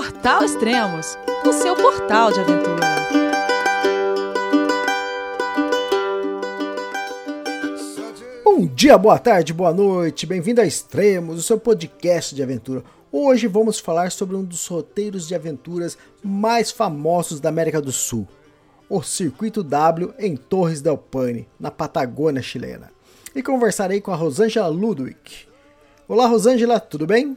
Portal Extremos, o seu portal de aventura. Bom dia, boa tarde, boa noite, bem-vindo a Extremos, o seu podcast de aventura. Hoje vamos falar sobre um dos roteiros de aventuras mais famosos da América do Sul, o Circuito W em Torres del Paine, na Patagônia chilena. E conversarei com a Rosângela Ludwig. Olá, Rosângela, tudo bem?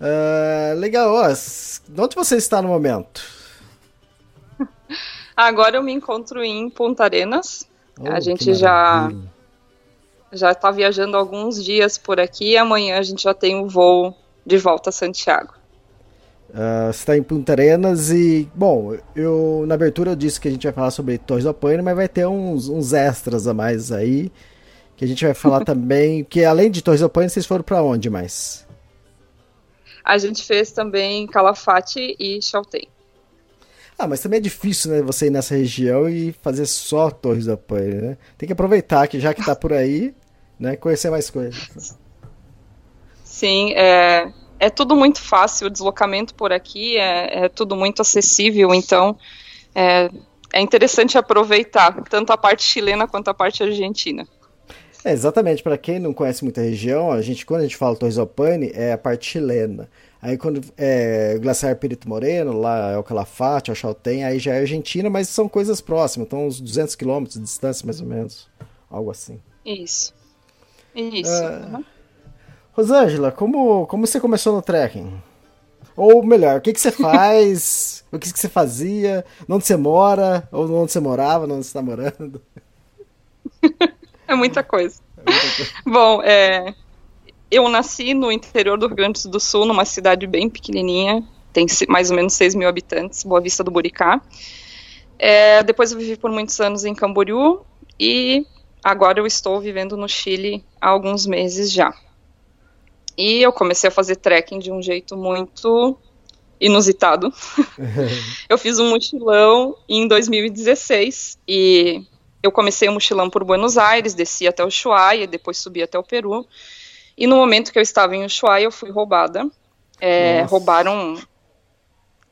Uh, legal, ó, onde você está no momento? Agora eu me encontro em Punta Arenas. Oh, a gente já já está viajando alguns dias por aqui e amanhã a gente já tem o voo de volta a Santiago. Uh, você está em Punta Arenas e, bom, eu na abertura eu disse que a gente vai falar sobre Torres do Paine, mas vai ter uns, uns extras a mais aí, que a gente vai falar também, que além de Torres do Paine, vocês foram para onde mais? A gente fez também Calafate e Chaltén. Ah, mas também é difícil, né, você ir nessa região e fazer só Torres do Paine, né? Tem que aproveitar que já que tá por aí, né, conhecer mais coisas. Sim, é, é tudo muito fácil, o deslocamento por aqui é, é tudo muito acessível, então é, é interessante aproveitar tanto a parte chilena quanto a parte argentina. É, exatamente, para quem não conhece muita região, a gente quando a gente fala Torres Paine é a parte chilena. Aí quando é Glaciar Perito Moreno, lá é o Calafate, é o Chaltén, aí já é Argentina, mas são coisas próximas, então uns 200 quilômetros de distância mais ou menos, algo assim. Isso. Isso. Ah. uhum. Rosângela, como, como você começou no trekking? Ou melhor, o que, que você faz? o que, que você fazia? Onde você mora? Ou onde você morava? Onde você está morando? É muita coisa. Bom, é, eu nasci no interior do Rio Grande do Sul, numa cidade bem pequenininha, tem mais ou menos 6 mil habitantes, Boa Vista do Buricá. É, depois eu vivi por muitos anos em Camboriú e agora eu estou vivendo no Chile há alguns meses já. E eu comecei a fazer trekking de um jeito muito inusitado. eu fiz um mochilão em 2016 e eu comecei o mochilão por Buenos Aires, desci até o Ushuaia, depois subi até o Peru. E no momento que eu estava em Ushuaia, eu fui roubada. É, roubaram,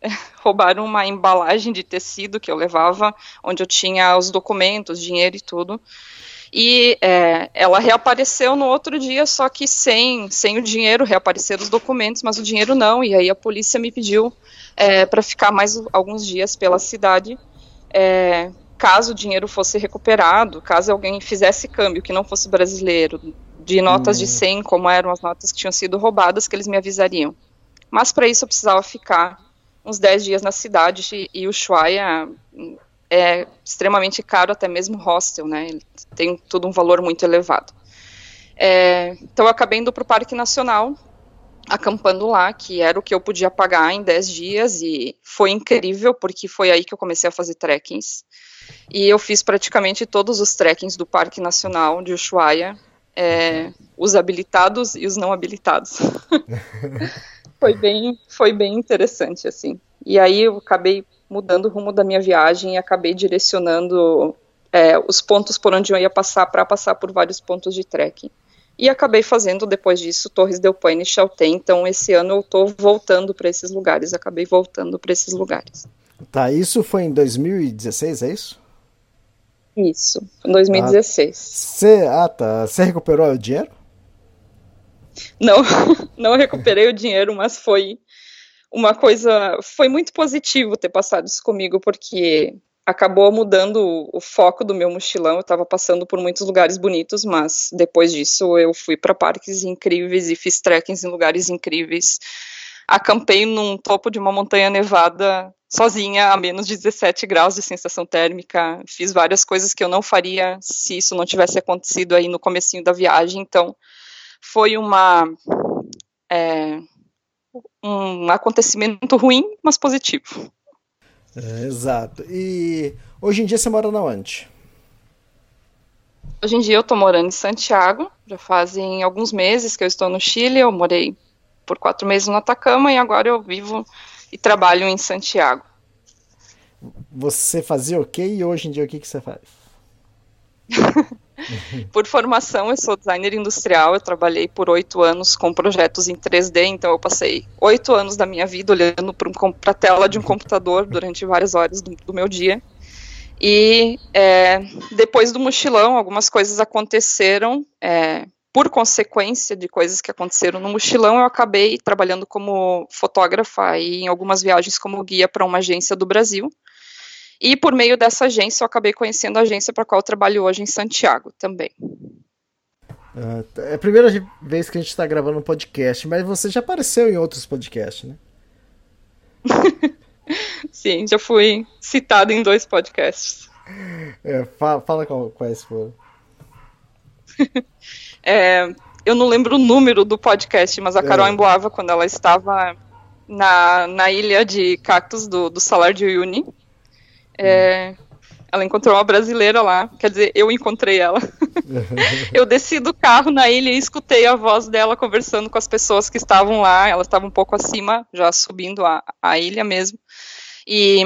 roubaram uma embalagem de tecido que eu levava, onde eu tinha os documentos, dinheiro e tudo. E é, ela reapareceu no outro dia, só que sem, sem o dinheiro, reapareceram os documentos, mas o dinheiro não. E aí a polícia me pediu é, para ficar mais alguns dias pela cidade. É, caso o dinheiro fosse recuperado, caso alguém fizesse câmbio que não fosse brasileiro, de notas Hum. de 100, como eram as notas que tinham sido roubadas, que eles me avisariam. Mas para isso eu precisava ficar uns 10 dias na cidade e o Ushuaia é extremamente caro, até mesmo hostel, né? Ele tem tudo um valor muito elevado. É, então eu acabei indo para o Parque Nacional, acampando lá, que era o que eu podia pagar em 10 dias, e foi incrível, porque foi aí que eu comecei a fazer trekkings. E eu fiz praticamente todos os trekkings do Parque Nacional de Ushuaia, é, os habilitados e os não habilitados. foi, bem, foi bem interessante, assim. E aí eu acabei mudando o rumo da minha viagem e acabei direcionando é, os pontos por onde eu ia passar para passar por vários pontos de trekking. E acabei fazendo, depois disso, Torres del Paine e Chaltén. Então, esse ano eu estou voltando para esses lugares. Acabei voltando para esses lugares. Tá, isso foi em 2016, é isso? Isso, em 2016. Você, ah, tá. Você recuperou o dinheiro? Não, não recuperei o dinheiro, mas foi uma coisa. Foi muito positivo ter passado isso comigo, porque acabou mudando o, o foco do meu mochilão. Eu estava passando por muitos lugares bonitos, mas depois disso eu fui para parques incríveis e fiz trekkings em lugares incríveis. Acampei num topo de uma montanha nevada sozinha a menos de 17 graus de sensação térmica. Fiz várias coisas que eu não faria se isso não tivesse acontecido aí no comecinho da viagem. Então, foi uma é, um acontecimento ruim, mas positivo. É, exato. E hoje em dia você mora na onde? Hoje em dia eu estou morando em Santiago. Já fazem alguns meses que eu estou no Chile. Eu morei por quatro meses no Atacama e agora eu vivo e trabalho em Santiago. Você fazia o quê e hoje em dia o que, que você faz? por formação, eu sou designer industrial. Eu trabalhei por oito anos com projetos em 3D, então eu passei oito anos da minha vida olhando para um, a tela de um computador durante várias horas do, do meu dia. E é, depois do mochilão, algumas coisas aconteceram. É, por consequência de coisas que aconteceram no mochilão, eu acabei trabalhando como fotógrafa e em algumas viagens como guia para uma agência do Brasil. E por meio dessa agência, eu acabei conhecendo a agência para a qual eu trabalho hoje em Santiago também. Uh, é a primeira vez que a gente está gravando um podcast, mas você já apareceu em outros podcasts, né? Sim, já fui citado em dois podcasts. É, fala, fala quais foram. é, eu não lembro o número do podcast, mas a Carol é. Emboava, quando ela estava na, na ilha de cactos do, do Salar de Uyuni, é, ela encontrou uma brasileira lá, quer dizer, eu encontrei ela. eu desci do carro na ilha e escutei a voz dela conversando com as pessoas que estavam lá. Elas estavam um pouco acima, já subindo a, a ilha mesmo. E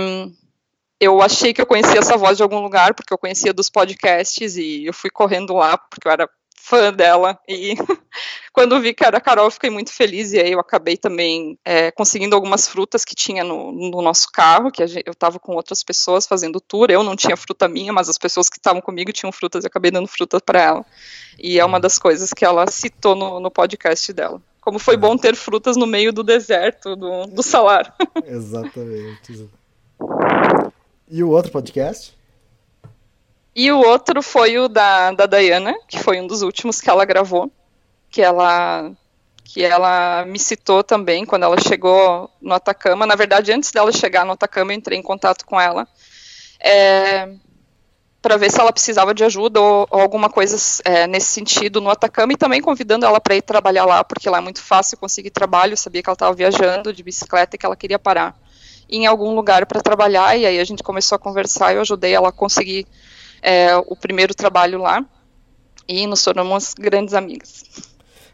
eu achei que eu conhecia essa voz de algum lugar, porque eu conhecia dos podcasts, e eu fui correndo lá, porque eu era fã dela. E quando vi que era a Carol, fiquei muito feliz. E aí eu acabei também é, conseguindo algumas frutas que tinha no, no nosso carro, que gente, eu estava com outras pessoas fazendo tour. Eu não tinha fruta minha, mas as pessoas que estavam comigo tinham frutas e acabei dando frutas para ela. E é uma das coisas que ela citou no, no podcast dela. Como foi bom ter frutas no meio do deserto, do, do salar. Exatamente. E o outro podcast? E o outro foi o da, da Diana, que foi um dos últimos que ela gravou, que ela que ela me citou também quando ela chegou no Atacama. Na verdade, antes dela chegar no Atacama, eu entrei em contato com ela é, para ver se ela precisava de ajuda ou, ou alguma coisa é, nesse sentido no Atacama e também convidando ela para ir trabalhar lá, porque lá é muito fácil conseguir trabalho. Eu sabia que ela estava viajando de bicicleta e que ela queria parar em algum lugar para trabalhar. E aí a gente começou a conversar e eu ajudei ela a conseguir é, o primeiro trabalho lá e nos tornamos grandes amigas.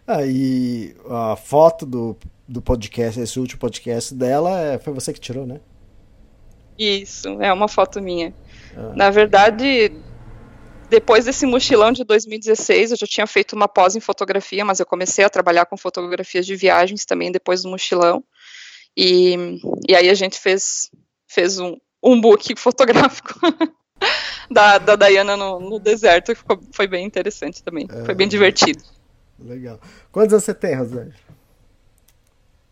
Ah, e a foto do, do podcast, esse último podcast dela, é, foi você que tirou, né? Isso, é uma foto minha. Ah. Na verdade, depois desse mochilão de 2016, eu já tinha feito uma pós em fotografia, mas eu comecei a trabalhar com fotografias de viagens também depois do mochilão. E, e aí a gente fez, fez um, um book fotográfico da, da Diana no, no deserto, ficou, foi bem interessante também. É, foi bem divertido. Legal. Quantos anos você tem, Rosane?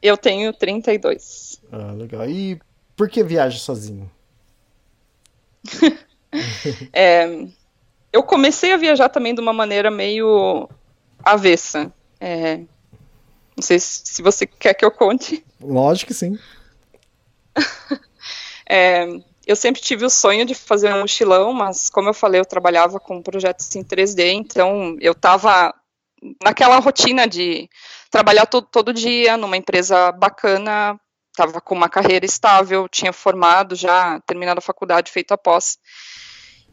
Eu tenho 32. Ah, legal. E por que viaja sozinho? é, eu comecei a viajar também de uma maneira meio avessa. É, não sei se você quer que eu conte. Lógico que sim. é, eu sempre tive o sonho de fazer um mochilão, mas como eu falei, eu trabalhava com projetos em 3D, então eu estava naquela rotina de trabalhar todo, todo dia numa empresa bacana, estava com uma carreira estável, tinha formado já, terminado a faculdade, feito a pós.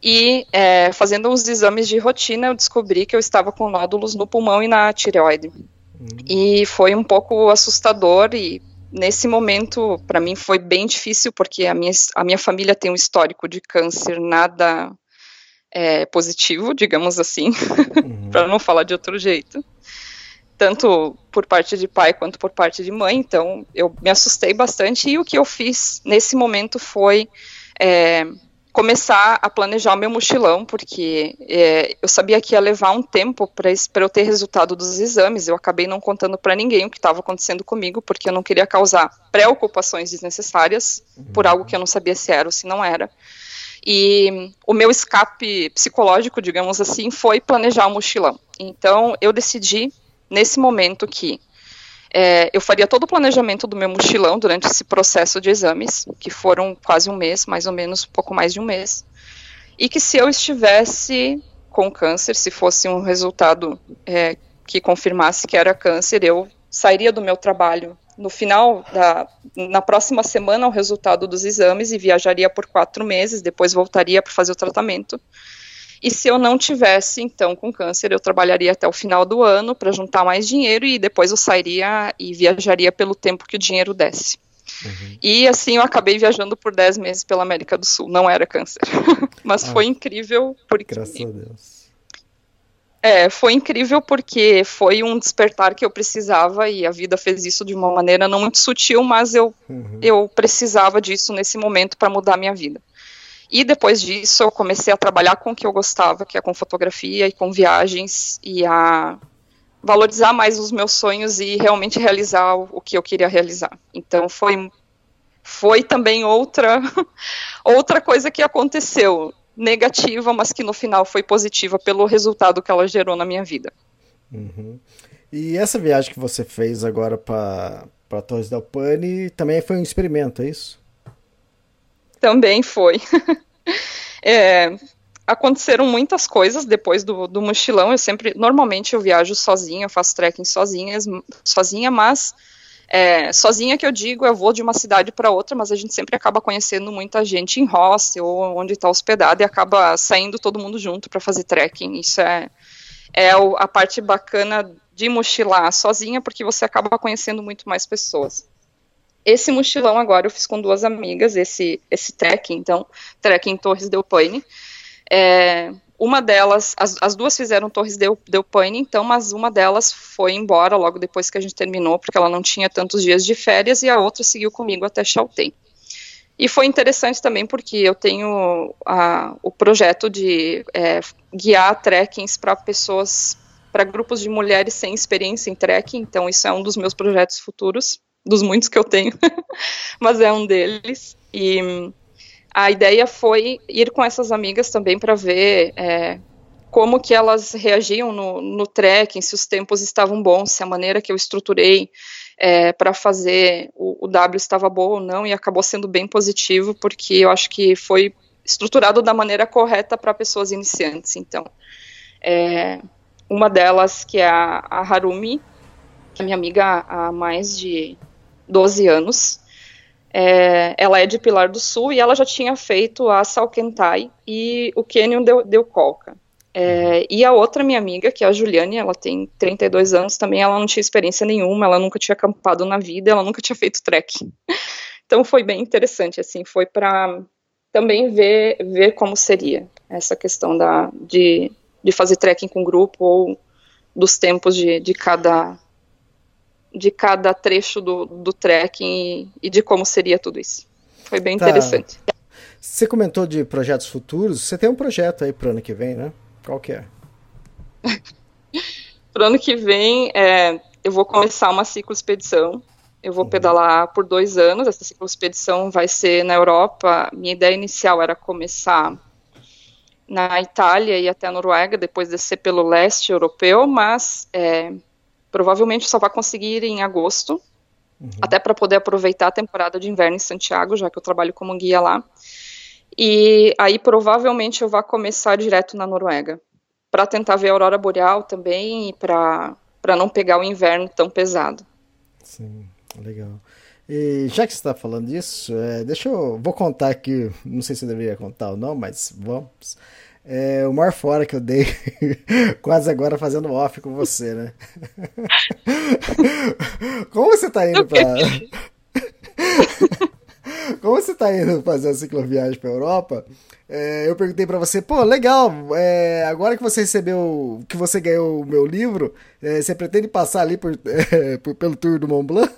E é, fazendo uns exames de rotina, eu descobri que eu estava com nódulos no pulmão e na tireoide. Uhum. E foi um pouco assustador e nesse momento, para mim, foi bem difícil, porque a minha, a minha família tem um histórico de câncer nada é, positivo, digamos assim, uhum. para não falar de outro jeito. Tanto por parte de pai quanto por parte de mãe, então eu me assustei bastante. E o que eu fiz nesse momento foi é, começar a planejar o meu mochilão, porque é, eu sabia que ia levar um tempo para eu ter resultado dos exames. Eu acabei não contando para ninguém o que estava acontecendo comigo, porque eu não queria causar preocupações desnecessárias por algo que eu não sabia se era ou se não era. E o meu escape psicológico, digamos assim, foi planejar o mochilão. Então eu decidi nesse momento que é, eu faria todo o planejamento do meu mochilão durante esse processo de exames, que foram quase um mês, mais ou menos, um pouco mais de um mês. E que se eu estivesse com câncer, se fosse um resultado é, que confirmasse que era câncer, eu sairia do meu trabalho no final da na próxima semana o resultado dos exames e viajaria por quatro meses, depois voltaria para fazer o tratamento. E se eu não tivesse, então, com câncer, eu trabalharia até o final do ano para juntar mais dinheiro e depois eu sairia e viajaria pelo tempo que o dinheiro desse. Uhum. E assim eu acabei viajando por 10 meses pela América do Sul. Não era câncer. Mas ah, foi incrível porque. Graças a Deus. É, foi incrível porque foi um despertar que eu precisava e a vida fez isso de uma maneira não muito sutil, mas eu, uhum. eu precisava disso nesse momento para mudar minha vida. E depois disso eu comecei a trabalhar com o que eu gostava, que é com fotografia e com viagens e a valorizar mais os meus sonhos e realmente realizar o, que eu queria realizar. Então foi foi também outra outra coisa que aconteceu negativa, mas que no final foi positiva pelo resultado que ela gerou na minha vida. Uhum. E essa viagem que você fez agora para para Torres del Paine também foi um experimento, é isso? Também foi. é, aconteceram muitas coisas depois do, do mochilão. Eu sempre, normalmente eu viajo sozinha, faço trekking sozinhas, sozinha, mas é, sozinha que eu digo, eu vou de uma cidade para outra, mas a gente sempre acaba conhecendo muita gente em hostel ou onde está hospedado e acaba saindo todo mundo junto para fazer trekking. Isso é, é a parte bacana de mochilar sozinha, porque você acaba conhecendo muito mais pessoas. Esse mochilão agora eu fiz com duas amigas, esse, esse trekking, então, trekking Torres del Paine. É, uma delas, as, as, duas fizeram Torres del, del Paine, então, mas uma delas foi embora logo depois que a gente terminou, porque ela não tinha tantos dias de férias, e a outra seguiu comigo até Chaltén. E foi interessante também porque eu tenho a, o projeto de é, guiar trekkings para pessoas, para grupos de mulheres sem experiência em trekking, então isso é um dos meus projetos futuros dos muitos que eu tenho, mas é um deles. E a ideia foi ir com essas amigas também para ver é, como que elas reagiam no, no trekking, se os tempos estavam bons, se a maneira que eu estruturei é, para fazer o, o, W estava boa ou não, e acabou sendo bem positivo, porque eu acho que foi estruturado da maneira correta para pessoas iniciantes. Então, é, uma delas, que é a, a Harumi, que é minha amiga há mais de 12 anos. É, ela é de Pilar do Sul e ela já tinha feito a Salkentai e o Canyon deu, deu Colca. É, e a outra minha amiga, que é a Juliane, ela tem 32 anos também, ela não tinha experiência nenhuma, ela nunca tinha acampado na vida, ela nunca tinha feito trekking. Então foi bem interessante, assim, foi para também ver, ver como seria essa questão da, de, de fazer trekking com grupo ou dos tempos de, de cada de cada trecho do, do trekking e, e de como seria tudo isso. Foi bem tá. interessante. Você comentou de projetos futuros, você tem um projeto aí para o ano que vem, né? Qual que é? para o ano que vem, é, eu vou começar uma cicloexpedição. Eu vou uhum. pedalar por dois anos. Essa cicloexpedição vai ser na Europa. Minha ideia inicial era começar na Itália e até a Noruega, depois descer pelo leste europeu, mas é, Provavelmente só vai conseguir ir em agosto, uhum. até para poder aproveitar a temporada de inverno em Santiago, já que eu trabalho como guia lá. E aí provavelmente eu vou começar direto na Noruega, para tentar ver a aurora boreal também e para não pegar o inverno tão pesado. Sim, legal. E já que você está falando disso, é, deixa eu. Vou contar aqui, não sei se eu deveria contar ou não, mas vamos. É, o maior fora que eu dei, quase agora fazendo off com você, né? Como você tá indo pra. Como você tá indo fazer a cicloviagem pra Europa? É, eu perguntei para você, pô, legal, é, agora que você recebeu, que você ganhou o meu livro, é, você pretende passar ali por, é, por, pelo Tour do Mont Blanc?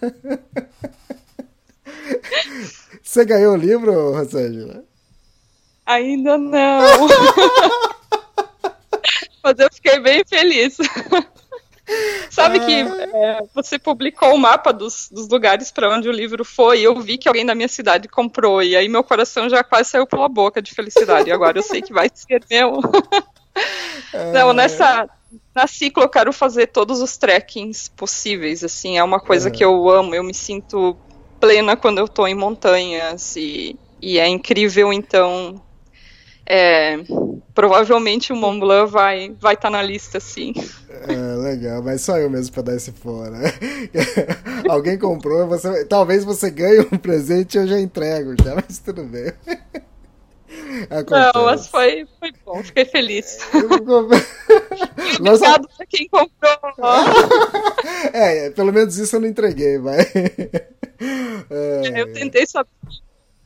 você ganhou o livro, Rosângela? Ainda não. Mas eu fiquei bem feliz. Sabe que é, você publicou o mapa dos, dos lugares para onde o livro foi, e eu vi que alguém da minha cidade comprou, e aí meu coração já quase saiu pela boca de felicidade. E agora eu sei que vai ser meu. Não, nessa, na ciclo eu quero fazer todos os trekkings possíveis, assim, é uma coisa é. que eu amo, eu me sinto plena quando eu tô em montanhas e, e é incrível, então é, provavelmente o Mont Blanc vai estar vai tá na lista, sim. É, legal, mas só eu mesmo para dar esse fora. Alguém comprou, você, talvez você ganhe um presente e eu já entrego, já, mas tudo bem. Acontece. Não, mas foi, foi bom, fiquei feliz. Obrigado para quem comprou. é, pelo menos isso eu não entreguei, vai. É, eu tentei saber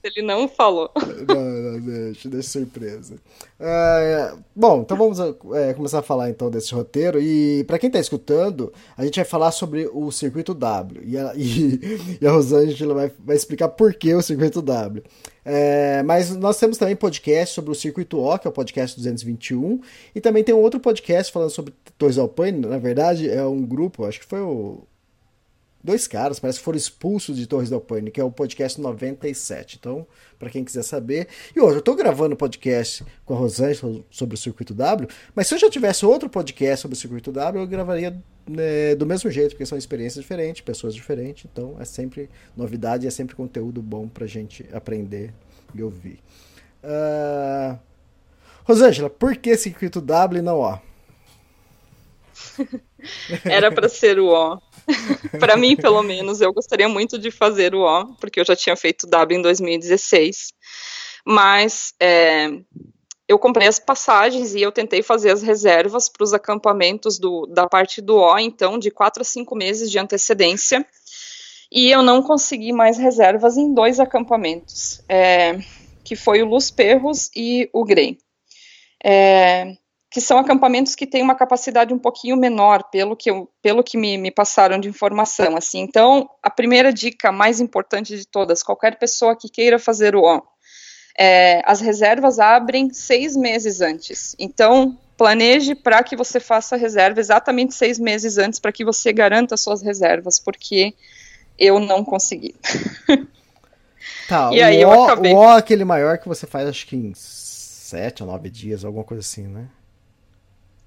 ele não falou. Não, não, deixa, deixa surpresa. É, bom, então vamos é, começar a falar então desse roteiro. E para quem está escutando, a gente vai falar sobre o circuito W. E a, e, e a Rosângela vai, vai explicar por que o circuito W. É, mas nós temos também podcast sobre o Circuito O, que é o podcast 221. E também tem um outro podcast falando sobre Torres Alpine. Na verdade, é um grupo, acho que foi o dois caras, parece que foram expulsos de Torres del Paine, que é o podcast 97. Então, para quem quiser saber. E hoje eu estou gravando podcast com a Rosângela sobre o Circuito W, mas se eu já tivesse outro podcast sobre o Circuito W, eu gravaria né, do mesmo jeito, porque são experiências diferentes, pessoas diferentes. Então, é sempre novidade, é sempre conteúdo bom para gente aprender e ouvir. Uh... Rosângela, por que Circuito W e não O? Era para ser o O. para mim, pelo menos, eu gostaria muito de fazer o O, porque eu já tinha feito o W em 2016. Mas é, eu comprei as passagens e eu tentei fazer as reservas para os acampamentos do, da parte do O, então, de quatro a cinco meses de antecedência. E eu não consegui mais reservas em dois acampamentos, é, que foi o Luz Perros e o Grey. É, que são acampamentos que têm uma capacidade um pouquinho menor, pelo que, eu, pelo que me, me passaram de informação. Assim, então, a primeira dica mais importante de todas: qualquer pessoa que queira fazer o O, é, as reservas abrem seis meses antes. Então, planeje para que você faça a reserva exatamente seis meses antes, para que você garanta suas reservas, porque eu não consegui. Tá, e aí o, eu acabei... o O é aquele maior que você faz, acho que em sete ou nove dias, alguma coisa assim, né?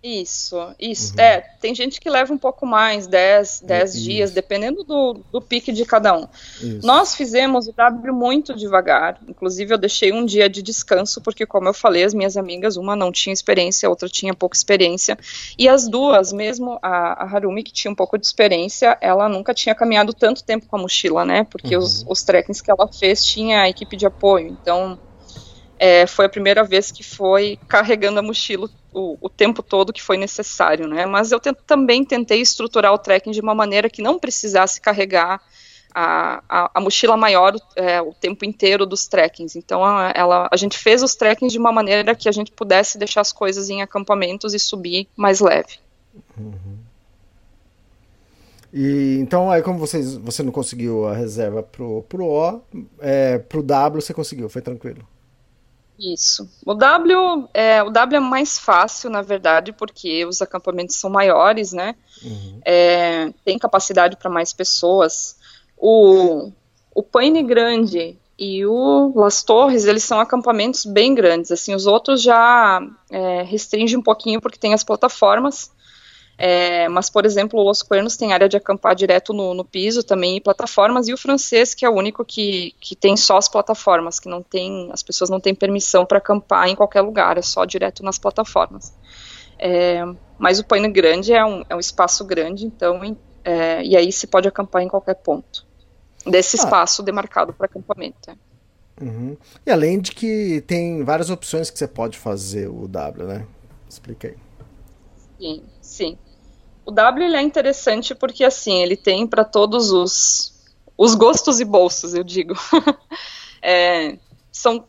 Isso, isso. Uhum. É, tem gente que leva um pouco mais, 10, 10 dias, dependendo do, do pique de cada um. Isso. Nós fizemos o W muito devagar, inclusive eu deixei um dia de descanso, porque como eu falei, as minhas amigas, uma não tinha experiência, a outra tinha pouca experiência, e as duas, mesmo a, a Harumi, que tinha um pouco de experiência, ela nunca tinha caminhado tanto tempo com a mochila, né, porque uhum. os, os trekkings que ela fez tinha a equipe de apoio, então é, foi a primeira vez que foi carregando a mochila o, o tempo todo que foi necessário, né? Mas eu também tentei estruturar o trekking de uma maneira que não precisasse carregar a, a, a mochila maior é, o tempo inteiro dos trekkings. Então a, ela, a gente fez os trekkings de uma maneira que a gente pudesse deixar as coisas em acampamentos e subir mais leve. Uhum. E então aí como vocês, você não conseguiu a reserva pro, pro O, é, pro W você conseguiu, foi tranquilo? Isso. O W, é, o W é mais fácil, na verdade, porque os acampamentos são maiores, né? Uhum. É, tem capacidade para mais pessoas. O, o Paine Grande e o Las Torres, eles são acampamentos bem grandes. Assim, os outros já é, restringem um pouquinho porque tem as plataformas. É, mas, por exemplo, o Los Cuernos tem área de acampar direto no, no, piso também e plataformas, e o francês, que é o único que, que tem só as plataformas, que não tem, as pessoas não têm permissão para acampar em qualquer lugar, é só direto nas plataformas. É, mas o Paine Grande é um, é um espaço grande, então, é, e aí se pode acampar em qualquer ponto desse ah. espaço demarcado para acampamento. É. Uhum. E além de que tem várias opções que você pode fazer o W, né? Explica aí. Sim, sim. O W é interessante porque assim ele tem para todos os os gostos e bolsos, eu digo. é, são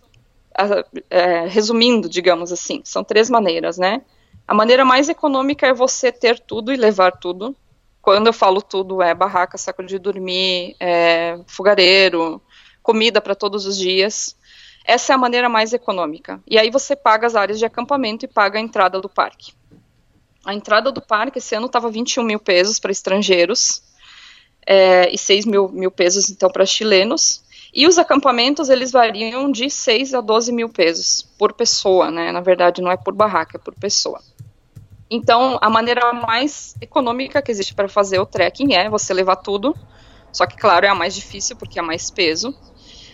é, resumindo, digamos assim, são três maneiras, né? A maneira mais econômica é você ter tudo e levar tudo. Quando eu falo tudo, é barraca, saco de dormir, é, fogareiro, comida para todos os dias. Essa é a maneira mais econômica. E aí você paga as áreas de acampamento e paga a entrada do parque. A entrada do parque esse ano estava 21 mil pesos para estrangeiros é, e 6 mil, mil pesos então para chilenos. E os acampamentos eles variam de 6 a 12 mil pesos por pessoa, né? Na verdade não é por barraca, é por pessoa. Então, a maneira mais econômica que existe para fazer o trekking é você levar tudo, só que, claro, é a mais difícil porque é mais peso.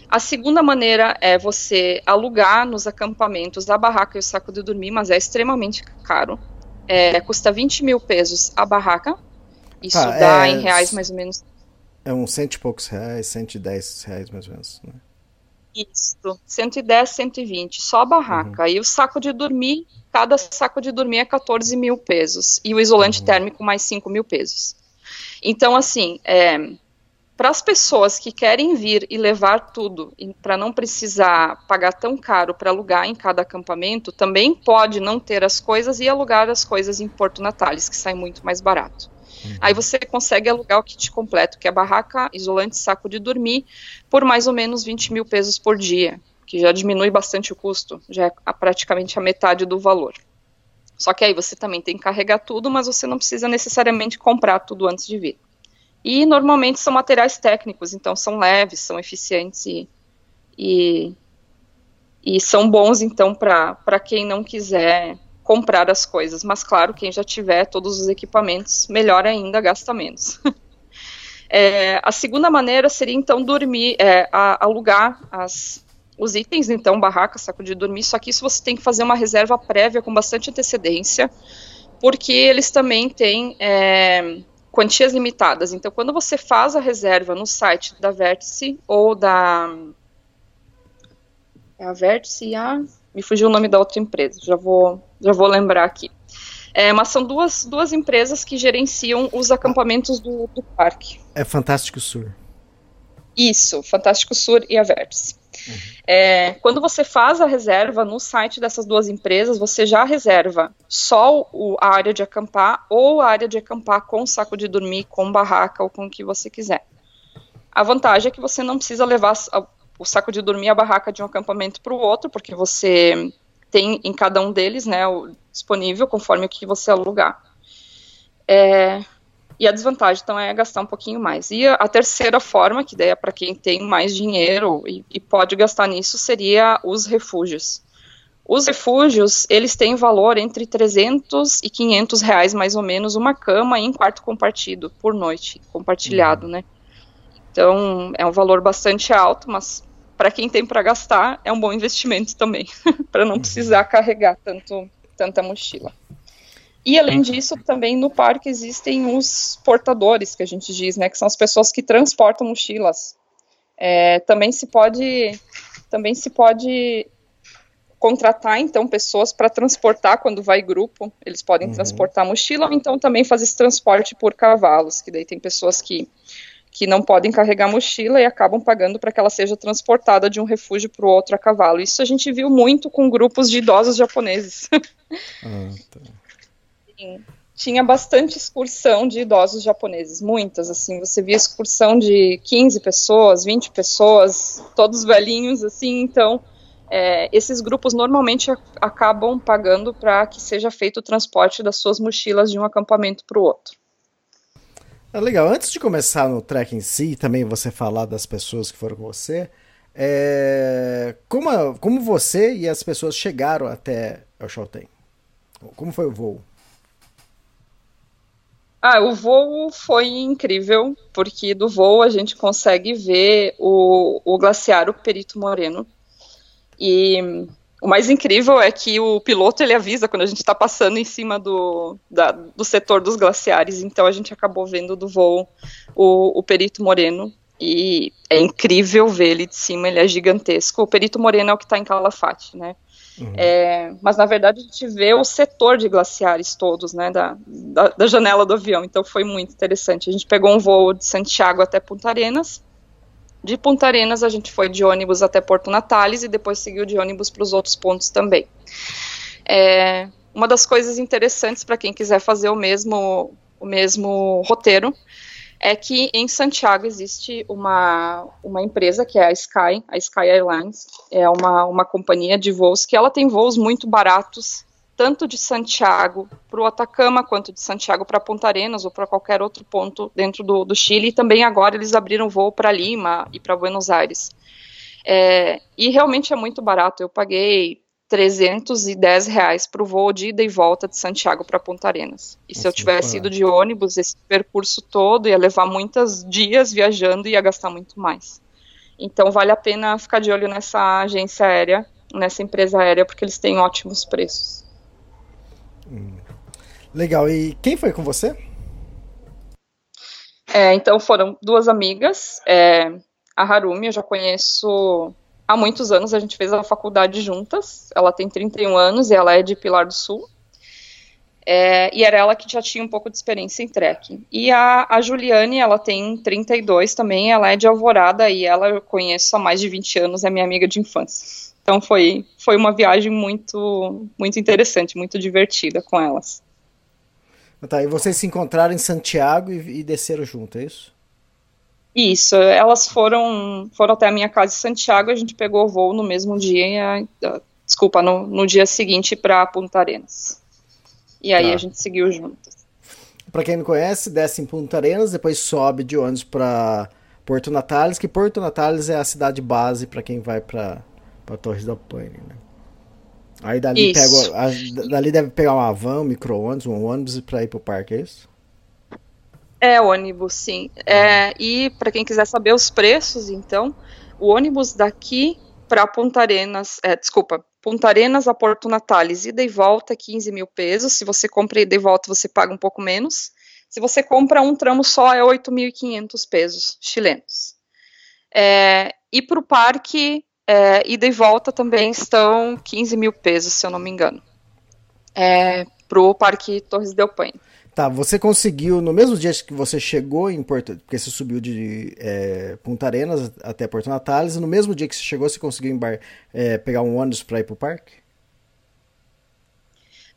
A segunda maneira é você alugar nos acampamentos a barraca e o saco de dormir, mas é extremamente caro. É, custa 20 mil pesos a barraca. Isso Tá, dá é, em reais mais ou menos É uns cento e poucos reais, 110 reais mais ou menos. Né? Isso, 110, 120, só a barraca. E o saco de dormir, cada saco de dormir é 14 mil pesos. E o isolante térmico mais 5 mil pesos. Então, assim, para as pessoas que querem vir e levar tudo, para não precisar pagar tão caro para alugar em cada acampamento, também pode não ter as coisas e alugar as coisas em Porto Natales, que sai muito mais barato. Aí você consegue alugar o kit completo, que é barraca, isolante, saco de dormir, por mais ou menos 20 mil pesos por dia, que já diminui bastante o custo, já é a- praticamente a metade do valor. Só que aí você também tem que carregar tudo, mas você não precisa necessariamente comprar tudo antes de vir. E normalmente são materiais técnicos, então são leves, são eficientes e, e, e são bons, então, para quem não quiser comprar as coisas. Mas, claro, quem já tiver todos os equipamentos, melhor ainda, gasta menos. É, a segunda maneira seria, então, dormir, é, a- alugar as, os itens, então, barraca, saco de dormir, só que isso você tem que fazer uma reserva prévia com bastante antecedência, porque eles também têm é, quantias limitadas. Então, quando você faz a reserva no site da Vértice ou da. É a Vértice e a. Me fugiu o nome da outra empresa, já vou, já vou lembrar aqui. É, mas são duas, duas empresas que gerenciam os acampamentos do, do parque. É Fantástico Sur. Isso, Fantástico Sur e a Vértice. É, quando você faz a reserva no site dessas duas empresas, você já reserva só o- a área de acampar ou a área de acampar com saco de dormir, com barraca ou com o que você quiser. A vantagem é que você não precisa levar a- o saco de dormir e a barraca de um acampamento para o outro, porque você tem em cada um deles, né, o disponível conforme o que você alugar. É, e a desvantagem, então, é gastar um pouquinho mais. E a, a terceira forma, que daí é para quem tem mais dinheiro e, e pode gastar nisso, seria os refúgios. Os refúgios, eles têm valor entre 300 e 500 reais, mais ou menos, uma cama em quarto compartido, por noite, compartilhado, né? Então, é um valor bastante alto, mas para quem tem para gastar, é um bom investimento também, para não precisar carregar tanto, tanta mochila. E além disso, também no parque existem os portadores, que a gente diz, né, que são as pessoas que transportam mochilas. É, também se pode, também se pode contratar então pessoas para transportar quando vai grupo. Eles podem transportar mochila, ou então também fazer esse transporte por cavalos, que daí tem pessoas que que não podem carregar mochila e acabam pagando para que ela seja transportada de um refúgio para o outro a cavalo. Isso a gente viu muito com grupos de idosos japoneses. Ah, tá. Tinha bastante excursão de idosos japoneses, muitas, assim, você via excursão de 15 pessoas, 20 pessoas, todos velhinhos, assim, então, é, esses grupos normalmente acabam pagando para que seja feito o transporte das suas mochilas de um acampamento para o outro. Ah, legal. Antes de começar no trek em si, também você falar das pessoas que foram com você, é, como, a- como você e as pessoas chegaram até El Chaltén? Como foi o voo? Ah, o voo foi incrível, porque do voo a gente consegue ver o, o glaciar, o Perito Moreno. E o mais incrível é que o piloto ele avisa quando a gente está passando em cima do, da- do setor dos glaciares, então a gente acabou vendo do voo o, o Perito Moreno. E é incrível ver ele de cima, ele é gigantesco. O Perito Moreno é o que está em Calafate, né? É, mas na verdade a gente vê o setor de glaciares todos, né, da, da, da janela do avião, então foi muito interessante. A gente pegou um voo de Santiago até Punta Arenas, de Punta Arenas a gente foi de ônibus até Porto Natales e depois seguiu de ônibus para os outros pontos também. É, uma das coisas interessantes para quem quiser fazer o mesmo, o mesmo roteiro é que em Santiago existe uma, uma empresa que é a Sky, a Sky Airlines, é uma, uma companhia de voos que ela tem voos muito baratos, tanto de Santiago para o Atacama, quanto de Santiago para Punta Arenas ou para qualquer outro ponto dentro do, do Chile, e também agora eles abriram voo para Lima e para Buenos Aires. É, e realmente é muito barato, eu paguei 310 reais para o voo de ida e volta de Santiago para Ponta Arenas. E se eu tivesse ido de ônibus, esse percurso todo ia levar muitos dias viajando e ia gastar muito mais. Então vale a pena ficar de olho nessa agência aérea, nessa empresa aérea, porque eles têm ótimos preços. Hum. Legal. E quem foi com você? É, então foram duas amigas. É, a Harumi, eu já conheço há muitos anos, a gente fez a faculdade juntas. Ela tem 31 anos e ela é de Pilar do Sul. É, e era ela que já tinha um pouco de experiência em trekking. E a, a Juliane, ela tem 32 também, ela é de Alvorada e ela eu conheço há mais de 20 anos, é minha amiga de infância. Então foi, foi uma viagem muito, muito interessante, muito divertida com elas. Tá, e vocês se encontraram em Santiago e, e desceram junto, é isso? Isso, elas foram, foram até a minha casa em Santiago, a gente pegou o voo no mesmo dia, desculpa, no, no dia seguinte para Punta Arenas. E aí tá. a gente seguiu juntas. Para quem não conhece, desce em Punta Arenas, depois sobe de ônibus para Porto Natales, que Porto Natales é a cidade base para quem vai para Torres del Paine, né? Aí dali, pega, a, dali deve pegar uma van, um micro-ônibus, um ônibus para ir pro parque, é isso? É ônibus, sim. É, e para quem quiser saber os preços, então, o ônibus daqui para Punta Arenas, é, desculpa, Punta Arenas a Porto Natales, ida e volta 15 mil pesos. Se você compra ida e volta, você paga um pouco menos. Se você compra um tramo só, é 8.500 pesos chilenos. É, e para o parque, é, ida e volta também estão 15 mil pesos, se eu não me engano, é, para o Parque Torres del Paine. Tá, você conseguiu, no mesmo dia que você chegou em Porto, porque você subiu de é, Punta Arenas até Porto Natales, no mesmo dia que você chegou, você conseguiu embar é, pegar um ônibus para ir para o parque?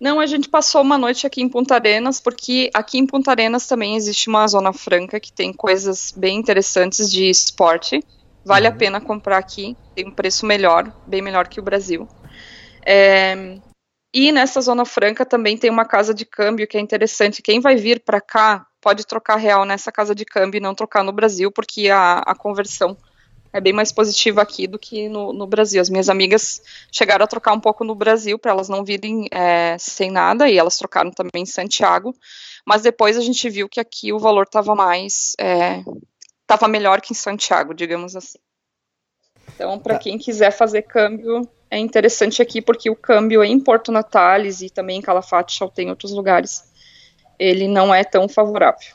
Não, a gente passou uma noite aqui em Punta Arenas, porque aqui em Punta Arenas também existe uma zona franca que tem coisas bem interessantes de esporte. Vale uhum. a pena comprar aqui, tem um preço melhor, bem melhor que o Brasil. É, e nessa Zona Franca também tem uma casa de câmbio que é interessante. Quem vai vir para cá pode trocar real nessa casa de câmbio e não trocar no Brasil, porque a, a conversão é bem mais positiva aqui do que no, no, Brasil. As minhas amigas chegaram a trocar um pouco no Brasil para elas não virem é, sem nada e elas trocaram também em Santiago. Mas depois a gente viu que aqui o valor estava mais é, estava melhor que em Santiago, digamos assim. Então, para tá. quem quiser fazer câmbio, é interessante aqui porque o câmbio em Porto Natales e também em Calafate, tem outros lugares, ele não é tão favorável.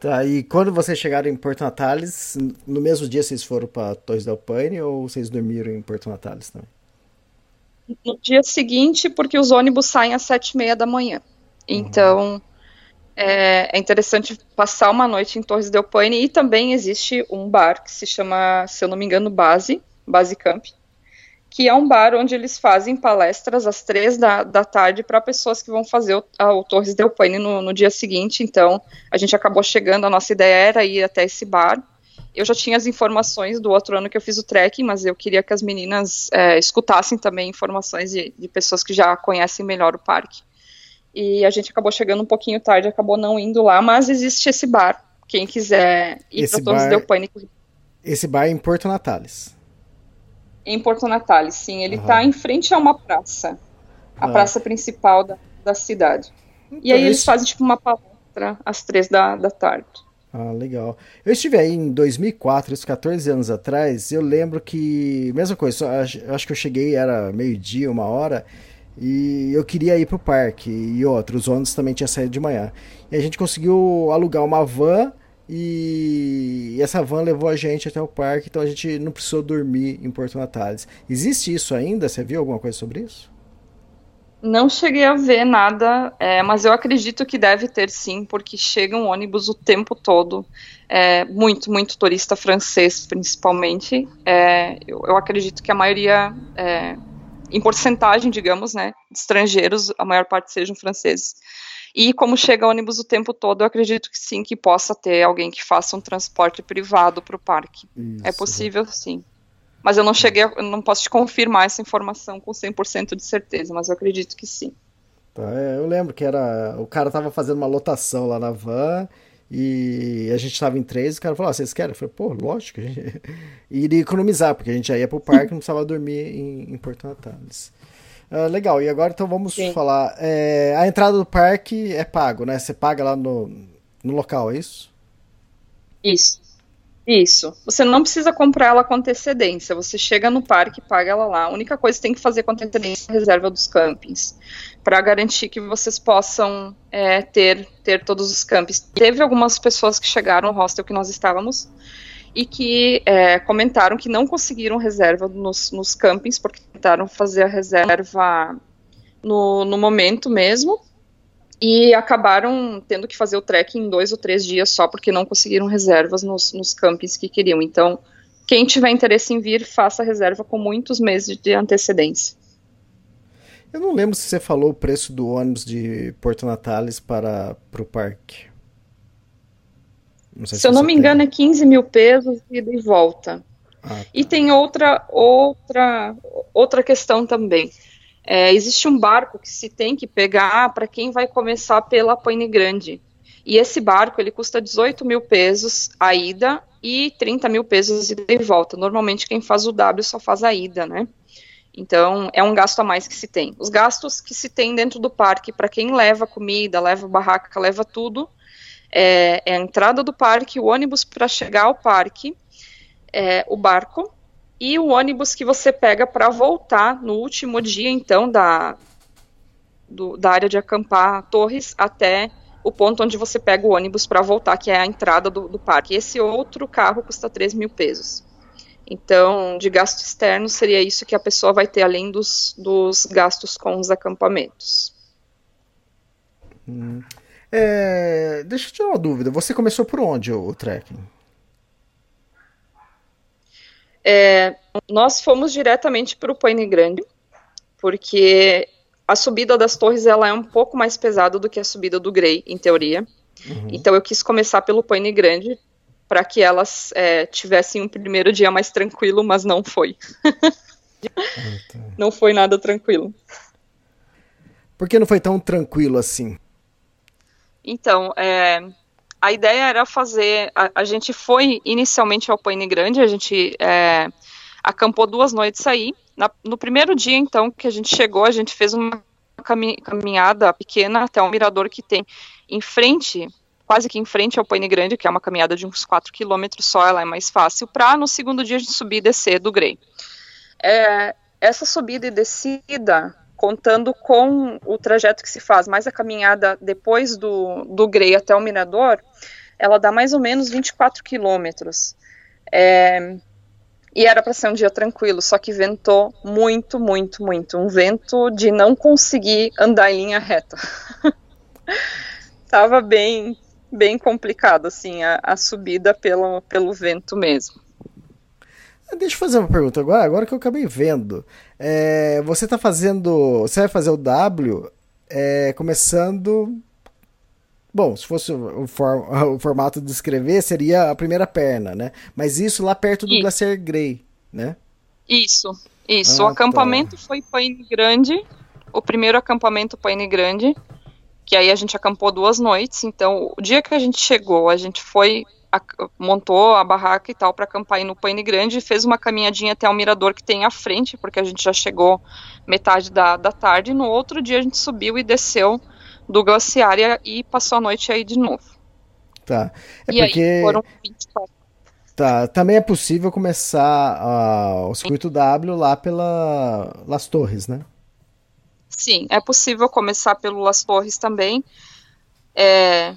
Tá, e quando vocês chegaram em Porto Natales, no mesmo dia vocês foram para Torres del Paine ou vocês dormiram em Porto Natales também? No dia seguinte, porque os ônibus saem às sete e meia da manhã. Então, uhum é, é, interessante passar uma noite em Torres del Paine e também existe um bar que se chama, se eu não me engano, Base, Base Camp, que é um bar onde eles fazem palestras às três da, da tarde para pessoas que vão fazer o, a, o Torres del Paine no, no, dia seguinte. Então, a gente acabou chegando, a nossa ideia era ir até esse bar. Eu já tinha as informações do outro ano que eu fiz o trekking, mas eu queria que as meninas é, escutassem também informações de, de pessoas que já conhecem melhor o parque e a gente acabou chegando um pouquinho tarde, acabou não indo lá, mas existe esse bar. Quem quiser ir para Torres del Pânico. Esse bar é em Porto Natales. Em Porto Natales, sim. Ele está em frente a uma praça. A ah. praça principal da, da cidade. Então, e aí eles esse... fazem tipo uma palestra às três da, da tarde. Ah, legal. Eu estive aí em 2004, isso 14 anos atrás. Eu lembro que, mesma coisa, acho que eu cheguei, era meio-dia, uma hora. E eu queria ir pro parque. E outros ônibus também tinha saído de manhã. E a gente conseguiu alugar uma van. E essa van levou a gente até o parque. Então a gente não precisou dormir em Porto Natales. Existe isso ainda? Você viu alguma coisa sobre isso? Não cheguei a ver nada, é, mas eu acredito que deve ter sim, porque chega um ônibus o tempo todo. É, muito, muito turista francês, principalmente. É, eu, eu, acredito que a maioria é, em porcentagem, digamos, né, estrangeiros, a maior parte sejam franceses. E como chega ônibus o tempo todo, eu acredito que sim, que possa ter alguém que faça um transporte privado para o parque. Isso. É possível, sim. Mas eu não cheguei, a, eu não posso te confirmar essa informação com 100% de certeza, mas eu acredito que sim. Tá, é, eu lembro que era o cara estava fazendo uma lotação lá na van e a gente estava em três, e o cara falou: ah, vocês querem? Eu falei, pô, lógico. E iria economizar, porque a gente já ia pro parque e não precisava dormir em, em Porto Natales. Uh, legal, e agora então vamos Sim. falar. É, a entrada do parque é pago, né? Você paga lá no, no local, é isso? Isso. Isso. Você não precisa comprar ela com antecedência. Você chega no parque, paga ela lá. A única coisa que tem que fazer com antecedência é a reserva dos campings, para garantir que vocês possam é, ter, ter todos os campings. Teve algumas pessoas que chegaram no hostel que nós estávamos e que é, comentaram que não conseguiram reserva nos, nos campings, porque tentaram fazer a reserva no, no momento mesmo, e acabaram tendo que fazer o trek em dois ou três dias só porque não conseguiram reservas nos, nos campings que queriam. Então, quem tiver interesse em vir, faça reserva com muitos meses de antecedência. Eu não lembro se você falou o preço do ônibus de Porto Natales para, para o parque. Se, se eu não me tem. engano, é 15 mil pesos ida e volta. Ah, tá. E tem outra, outra, outra questão também. É, existe um barco que se tem que pegar para quem vai começar pela Pane Grande. E esse barco ele custa 18 mil pesos a ida e 30 mil pesos ida e volta. Normalmente quem faz o W só faz a ida, né? Então é um gasto a mais que se tem. Os gastos que se tem dentro do parque para quem leva comida, leva barraca, leva tudo, é, é a entrada do parque, o ônibus para chegar ao parque, é, o barco e o ônibus que você pega para voltar no último dia, então, da, do, da área de acampar Torres até o ponto onde você pega o ônibus para voltar, que é a entrada do, do parque. Esse outro carro custa 3 mil pesos. Então, de gasto externo, seria isso que a pessoa vai ter além dos, dos gastos com os acampamentos. Hum. É, deixa eu tirar uma dúvida. Você começou por onde o, o trekking? É, nós fomos diretamente para o Poine Grande, porque a subida das torres ela é um pouco mais pesada do que a subida do Grey, em teoria. Uhum. Então eu quis começar pelo Poine Grande para que elas é, tivessem um primeiro dia mais tranquilo, mas não foi. não foi nada tranquilo. Por que não foi tão tranquilo assim? Então, é, a ideia era fazer. A, a, gente foi inicialmente ao Paine Grande, a gente é, acampou duas noites aí. Na, no primeiro dia, então, que a gente chegou, a gente fez uma caminhada pequena até um mirador que tem em frente, quase que em frente ao Paine Grande, que é uma caminhada de uns 4 quilômetros só, ela é mais fácil, para no segundo dia a gente subir e descer do Grey. É, essa subida e descida contando com o trajeto que se faz, mais a caminhada depois do, do Grey até o Mirador, ela dá mais ou menos 24 quilômetros. É, e era para ser um dia tranquilo, só que ventou muito, muito, muito. Um vento de não conseguir andar em linha reta. Tava bem, bem complicado, assim, a, a subida pelo, pelo vento mesmo. Deixa eu fazer uma pergunta agora, agora que eu acabei vendo. É, você está fazendo. Você vai fazer o W é, começando. Bom, se fosse o, for, o, formato de escrever, seria a primeira perna, né? Mas isso lá perto do. Glacier Grey, né? Isso, isso. Ah, o acampamento tá. foi Paine Grande, o primeiro acampamento Paine Grande, que aí a gente acampou duas noites. Então, o dia que a gente chegou, a gente foi a, montou a barraca e tal para acampar aí no Paine Grande e fez uma caminhadinha até o mirador que tem à frente, porque a gente já chegou metade da, da tarde. E no outro dia a gente subiu e desceu do glaciar e passou a noite aí de novo. Tá. É e porque... aí foram 24 Tá, também é possível começar uh, o circuito W lá pela Las Torres, né? Sim, é possível começar pelo Las Torres também. É,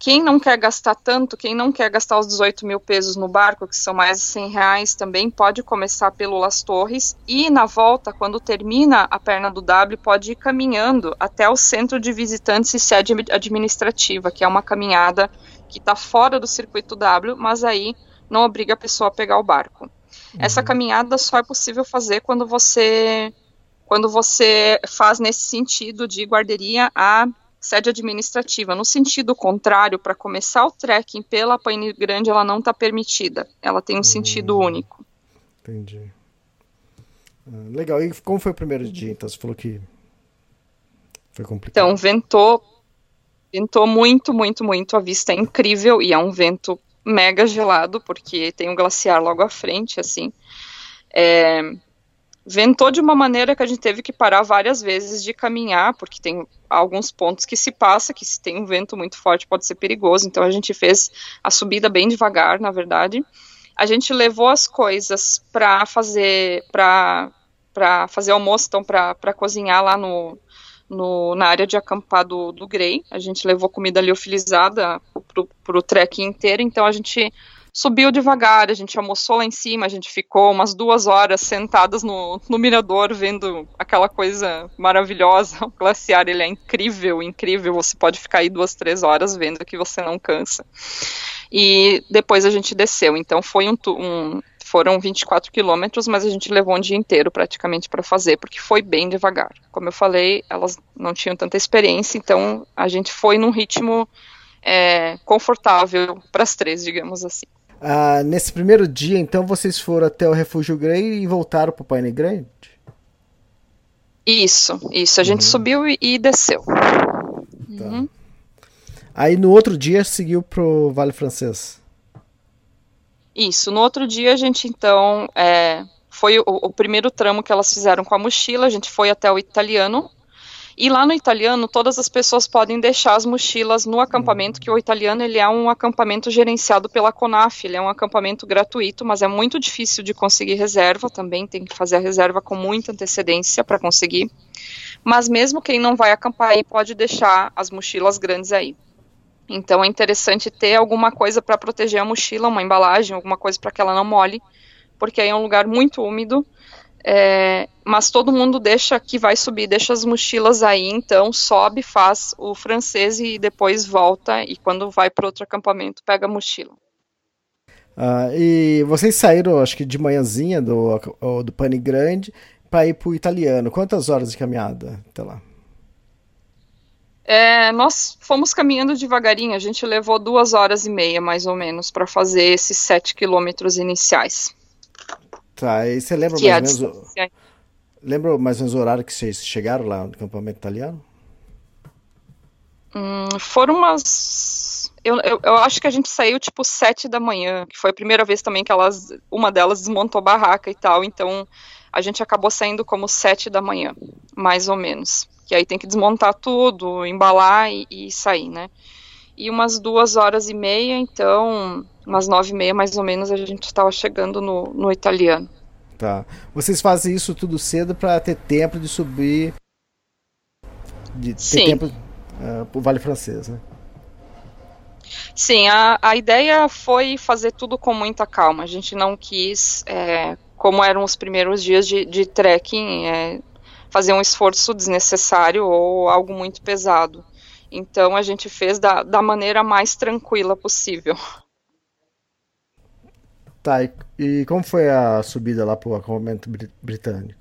quem não quer gastar tanto, quem não quer gastar os 18 mil pesos no barco, que são mais de 100 reais, também pode começar pelo Las Torres e na volta, quando termina a perna do W, pode ir caminhando até o centro de visitantes e sede administrativa, que é uma caminhada que está fora do circuito W, mas aí não obriga a pessoa a pegar o barco. Uhum. Essa caminhada só é possível fazer quando você quando você faz nesse sentido de guarderia a sede administrativa. No sentido contrário, para começar o trekking pela Paine Grande, ela não está permitida. Ela tem um hum, sentido único. Entendi. Ah, legal. E como foi o primeiro dia? Então, você falou que foi complicado. Então, ventou, ventou muito, muito, muito. A vista é incrível e é um vento mega gelado, porque tem um glaciar logo à frente, assim. É, ventou de uma maneira que a gente teve que parar várias vezes de caminhar, porque tem alguns pontos que se passa, que se tem um vento muito forte pode ser perigoso, então a gente fez a subida bem devagar, na verdade. A gente levou as coisas para fazer para fazer almoço, então para cozinhar lá no, no, na área de acampar do, do Grey. A gente levou comida liofilizada para o trek inteiro, então a gente subiu devagar, a gente almoçou lá em cima, a gente ficou umas duas horas sentadas no, no mirador vendo aquela coisa maravilhosa. O glaciar ele é incrível, incrível. Você pode ficar aí duas, três horas vendo que você não cansa. E depois a gente desceu. Então foi um, um foram 24 quilômetros, mas a gente levou um dia inteiro praticamente para fazer, porque foi bem devagar. Como eu falei, elas não tinham tanta experiência, então a gente foi num ritmo é, confortável para as três, digamos assim. Ah, nesse primeiro dia, então, vocês foram até o Refúgio Grey e voltaram para o Paine Grande? Isso, isso. A gente uhum. subiu e, e desceu. Tá. Uhum. Aí no outro dia seguiu pro Vale Francês. Isso. No outro dia a gente então é, foi o, o, primeiro tramo que elas fizeram com a mochila. A gente foi até o italiano e lá no italiano, todas as pessoas podem deixar as mochilas no acampamento, que o italiano ele é um acampamento gerenciado pela CONAF, ele é um acampamento gratuito, mas é muito difícil de conseguir reserva também, tem que fazer a reserva com muita antecedência para conseguir. Mas mesmo quem não vai acampar aí pode deixar as mochilas grandes aí. Então é interessante ter alguma coisa para proteger a mochila, uma embalagem, alguma coisa para que ela não molhe, porque aí é um lugar muito úmido é, mas todo mundo deixa que vai subir, deixa as mochilas aí, então sobe, faz o francês e depois volta. E quando vai para outro acampamento, pega a mochila. Ah, e vocês saíram, acho que de manhãzinha do, do Pane Grande para ir para o italiano. Quantas horas de caminhada até lá? É, nós fomos caminhando devagarinho, a gente levou duas horas e meia, mais ou menos, para fazer esses sete quilômetros iniciais. Tá, e você lembra que mais ou menos. Lembra mais ou menos o horário que vocês chegaram lá no acampamento italiano? Hum, foram umas. Eu, eu, eu, acho que a gente saiu tipo sete da manhã, que foi a primeira vez também que elas. Uma delas desmontou a barraca e tal, então a gente acabou saindo como sete da manhã, mais ou menos. Que aí tem que desmontar tudo, embalar e, e sair, né? E umas duas horas e meia, então umas nove e meia mais ou menos a gente estava chegando no, no italiano. Tá. Vocês fazem isso tudo cedo para ter tempo de subir, de ter Sim. tempo uh, pro Vale Francês, né? Sim, a, a ideia foi fazer tudo com muita calma. A gente não quis, é, como eram os primeiros dias de, de trekking, é, fazer um esforço desnecessário ou algo muito pesado. Então a gente fez da, da maneira mais tranquila possível. Tá, e, e como foi a subida lá pro acampamento britânico?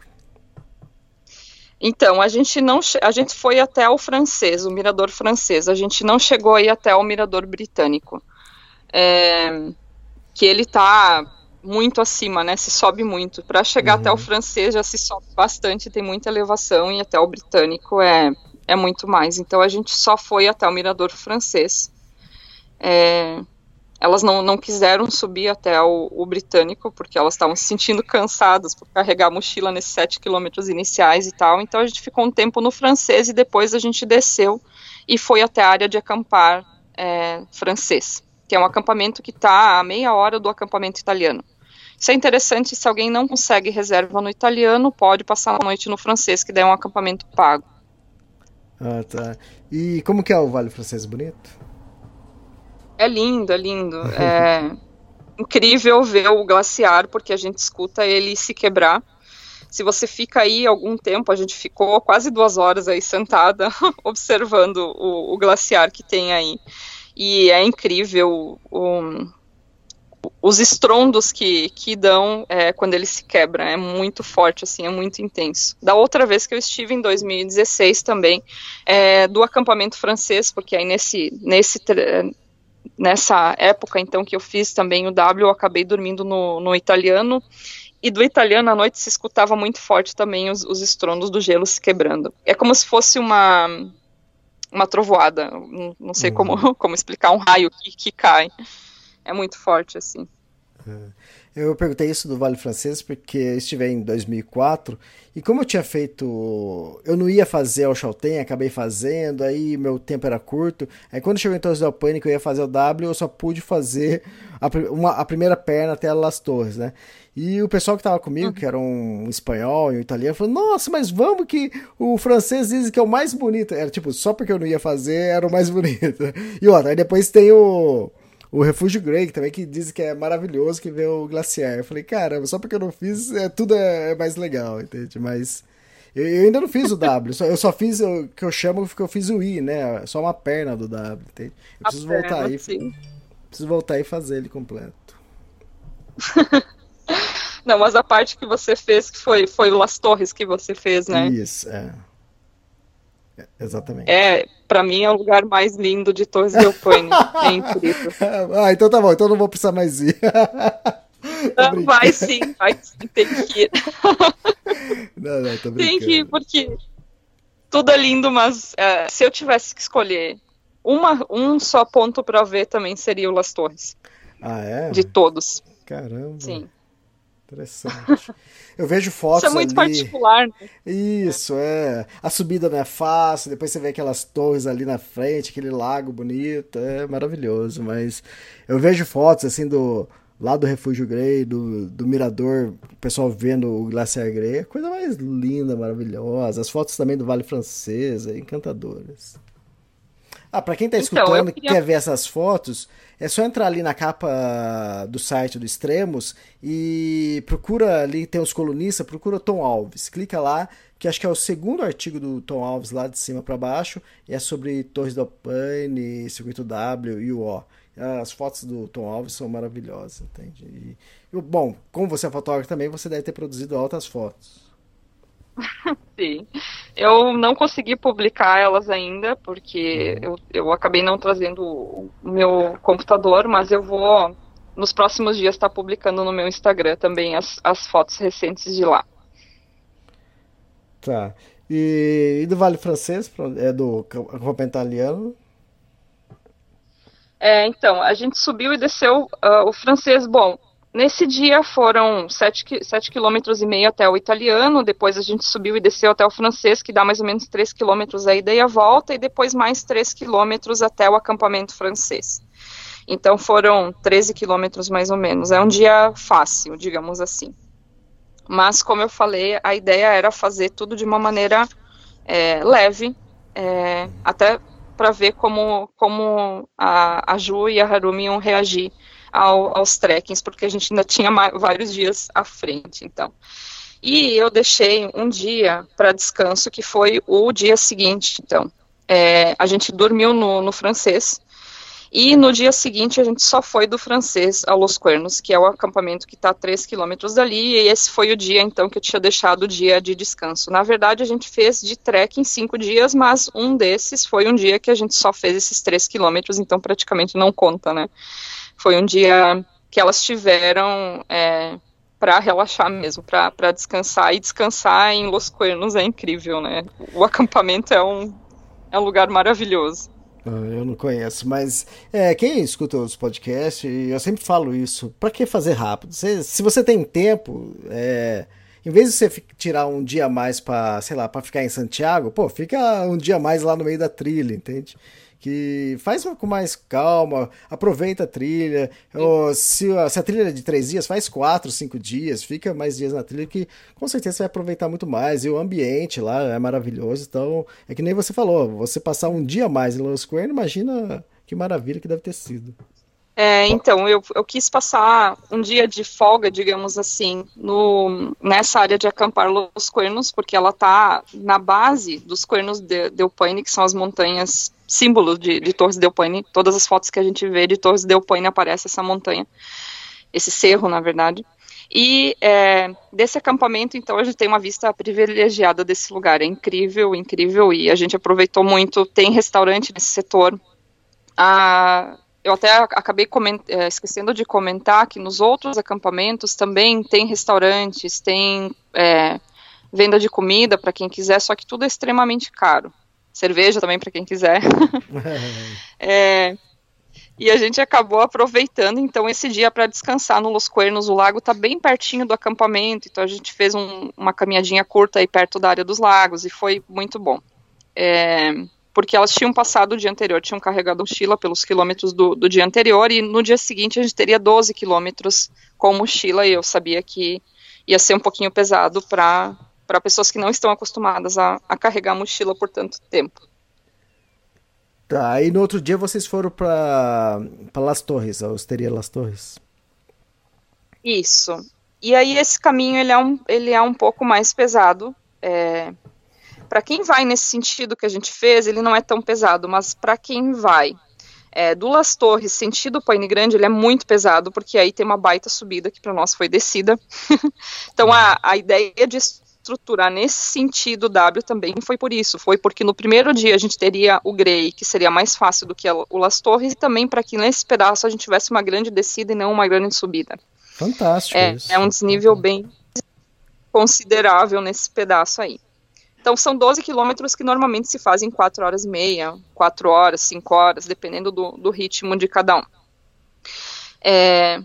Então, a gente não a gente foi até o francês, o mirador francês. A gente não chegou aí até o mirador britânico. É, que ele tá muito acima, né? Se sobe muito. Para chegar uhum. até o francês já se sobe bastante, tem muita elevação e até o britânico é é muito mais. Então a gente só foi até o mirador francês. É, elas não, não quiseram subir até o, o britânico, porque elas estavam se sentindo cansadas por carregar a mochila nesses sete quilômetros iniciais e tal. Então a gente ficou um tempo no francês e depois a gente desceu e foi até a área de acampar é, francês, que é um acampamento que está a meia hora do acampamento italiano. Isso é interessante, se alguém não consegue reserva no italiano, pode passar a noite no francês, que daí é um acampamento pago. Ah, tá. E como que é o Vale Francês? Bonito? É lindo, é lindo. É incrível ver o glaciar, porque a gente escuta ele se quebrar. Se você fica aí algum tempo, a gente ficou quase duas horas aí sentada observando o, o glaciar que tem aí. E é incrível os estrondos que, que dão é, quando ele se quebra. É muito forte, assim, é muito intenso. Da outra vez que eu estive, em 2016 também, é, do acampamento francês, porque aí nesse, nesse nessa época, então, que eu fiz também o W, eu acabei dormindo no, no italiano, e do italiano à noite se escutava muito forte também os, os estrondos do gelo se quebrando. É como se fosse uma uma trovoada, não, sei uhum. como, como explicar, um raio que, que cai. É muito forte, assim. É. Eu perguntei isso do Vale Francês porque eu estive em 2004 e como eu tinha feito, eu não ia fazer o Chalten, acabei fazendo, aí meu tempo era curto. Aí quando chegou em Torres del Paine que eu ia fazer o W, eu só pude fazer a, uma, a primeira perna até Las Torres, né? E o pessoal que tava comigo, que era um espanhol e um italiano, falou: Nossa, mas vamos que o francês diz que é o mais bonito. Era tipo, só porque eu não ia fazer, era o mais bonito. E outra, aí depois tem o o Refúgio Grey, também, que dizem que é maravilhoso que vê o glaciar. Eu falei, caramba, só porque eu não fiz, é, tudo é, é mais legal, entende? Mas eu, eu, ainda não fiz o W, eu só fiz o que eu chamo que eu fiz o I, né? Só uma perna do W, entende? Eu preciso A voltar perna, aí. Sim. Preciso voltar e fazer ele completo. não, mas a parte que você fez, que foi, foi o Las Torres que você fez, né? Isso, é. É exatamente. É, para mim é o lugar mais lindo de Torres del Paine. É incrível. ah, então tá bom, então não vou precisar mais ir. não, vai sim, vai sim, tem que ir. não, não, tô tem que ir, porque tudo é lindo, mas uh, se eu tivesse que escolher uma, um só ponto para ver também seria o Las Torres. Ah, é? De todos. Caramba. Sim. Interessante. Eu vejo fotos. Isso é muito ali. particular, né? Isso, é. A subida não é fácil, depois você vê aquelas torres ali na frente, aquele lago bonito, é maravilhoso. Mas eu vejo fotos assim do. Lá do Refúgio Grey, do, do Mirador, o pessoal vendo o Glaciar Grey, é coisa mais linda, maravilhosa. As fotos também do Vale Francês, é encantadoras. Ah, pra quem tá então, escutando e queria... quer ver essas fotos, é só entrar ali na capa do site do Extremos e procura ali, tem os colunistas, procura Tom Alves. Clica lá, que acho que é o segundo artigo do Tom Alves lá de cima para baixo, e é sobre Torres do Paine, Circuito W e o O. As fotos do Tom Alves são maravilhosas, entende? E, bom, como você é fotógrafo também, você deve ter produzido altas fotos. Sim. Eu não consegui publicar elas ainda, porque uhum. eu, eu acabei não trazendo o meu computador, mas eu vou, nos próximos dias, estar tá publicando no meu Instagram também as, as fotos recentes de lá. Tá. E, e do Vale Francês? É do acampamento italiano? É, então, a gente subiu e desceu uh, o francês. Bom, Nesse dia foram 7,5 km e meio até o italiano, depois a gente subiu e desceu até o francês, que dá mais ou menos 3 km a ida e a volta, e depois mais 3 km até o acampamento francês. Então foram 13 quilômetros mais ou menos. É um dia fácil, digamos assim. Mas, como eu falei, a ideia era fazer tudo de uma maneira é, leve, é, até para ver como, como a, a Ju e a Harumi iam reagir ao, aos trekkings, porque a gente ainda tinha vários dias à frente, então. E eu deixei um dia para descanso, que foi o dia seguinte, então. É, a gente dormiu no, no francês, e no dia seguinte a gente só foi do francês a Los Cuernos, que é o acampamento que está a 3 quilômetros dali, e esse foi o dia então que eu tinha deixado o dia de descanso. Na verdade a gente fez de trek em cinco dias, mas um desses foi um dia que a gente só fez esses 3 quilômetros, então praticamente não conta, né? Foi um dia que elas tiveram é, para relaxar mesmo, para descansar. E descansar em Los Cuernos é incrível, né? O acampamento é um, é um lugar maravilhoso. Ah, eu não conheço, mas é, quem escuta os podcasts, eu sempre falo isso. Para que fazer rápido? Se, se você tem tempo, é, em vez de você tirar um dia a mais para, sei lá, para ficar em Santiago, pô, fica um dia a mais lá no meio da trilha, entende? Que faz com mais calma, aproveita a trilha. Ou, se, a, se, a trilha é de três dias, faz quatro, cinco dias, fica mais dias na trilha, que com certeza você vai aproveitar muito mais. E o ambiente lá é maravilhoso. Então, é que nem você falou, você passar um dia a mais em Los Square, imagina que maravilha que deve ter sido. É, então, eu, eu quis passar um dia de folga, digamos assim, no, nessa área de acampar Los Cuernos, porque ela está na base dos Cuernos de Del Paine, que são as montanhas símbolos de, de Torres Del Paine. Todas as fotos que a gente vê de Torres Del Paine aparece essa montanha, esse cerro, na verdade. E é, desse acampamento, então, a gente tem uma vista privilegiada desse lugar. É incrível, incrível, e a gente aproveitou muito. Tem restaurante nesse setor. A eu até acabei é, esquecendo de comentar que nos outros acampamentos também tem restaurantes, tem é, venda de comida para quem quiser, só que tudo é extremamente caro. Cerveja também para quem quiser. é, E a gente acabou aproveitando então esse dia para descansar no Los Cuernos. O lago está bem pertinho do acampamento, então a gente fez um, uma caminhadinha curta aí perto da área dos lagos e foi muito bom. É, porque elas tinham passado o dia anterior, tinham carregado mochila pelos quilômetros do, do dia anterior e no dia seguinte a gente teria 12 quilômetros com mochila e eu sabia que ia ser um pouquinho pesado para pessoas que não estão acostumadas a, a carregar mochila por tanto tempo. Tá, e no outro dia vocês foram para Las Torres, a Osteria Las Torres. Isso. E aí esse caminho ele é um, ele é um pouco mais pesado. É, para quem vai nesse sentido que a gente fez, ele não é tão pesado, mas para quem vai é, do Las Torres, sentido Paine Grande, ele é muito pesado, porque aí tem uma baita subida, que para nós foi descida. então a, a ideia de estruturar nesse sentido W também foi por isso, foi porque no primeiro dia a gente teria o Grey, que seria mais fácil do que o Las Torres, e também para que nesse pedaço a gente tivesse uma grande descida e não uma grande subida. Fantástico. É, isso. é um desnível bem considerável nesse pedaço aí. Então são 12 quilômetros que normalmente se fazem em 4 horas e meia, 4 horas, 5 horas, dependendo do, do ritmo de cada um. É,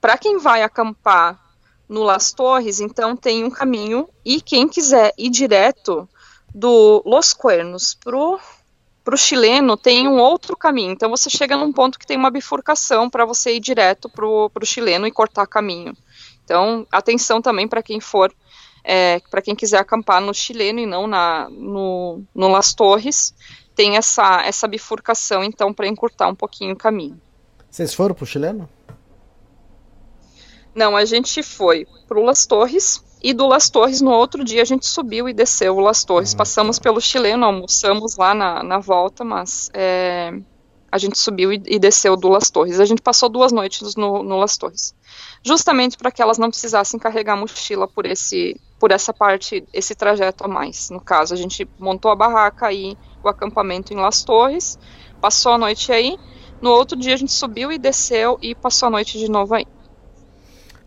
Para quem vai acampar no Las Torres, então tem um caminho, e quem quiser ir direto do Los Cuernos pro para o chileno tem um outro caminho. Então você chega num ponto que tem uma bifurcação para você ir direto para o chileno e cortar caminho. Então atenção também para quem for, é, para quem quiser acampar no chileno e não na, no, no Las Torres, tem essa, essa bifurcação então para encurtar um pouquinho o caminho. Vocês foram para o chileno? Não, a gente foi pro Las Torres e do Las Torres no outro dia a gente subiu e desceu o Las Torres. Ah, Passamos tá. pelo chileno, almoçamos lá na, na volta, mas é, a gente subiu e, e, desceu do Las Torres. A gente passou duas noites no, no Las Torres, justamente para que elas não precisassem carregar mochila por esse por essa parte, esse trajeto a mais. No caso, a gente montou a barraca aí, o acampamento em Las Torres, passou a noite aí. No outro dia a gente subiu e desceu e passou a noite de novo aí.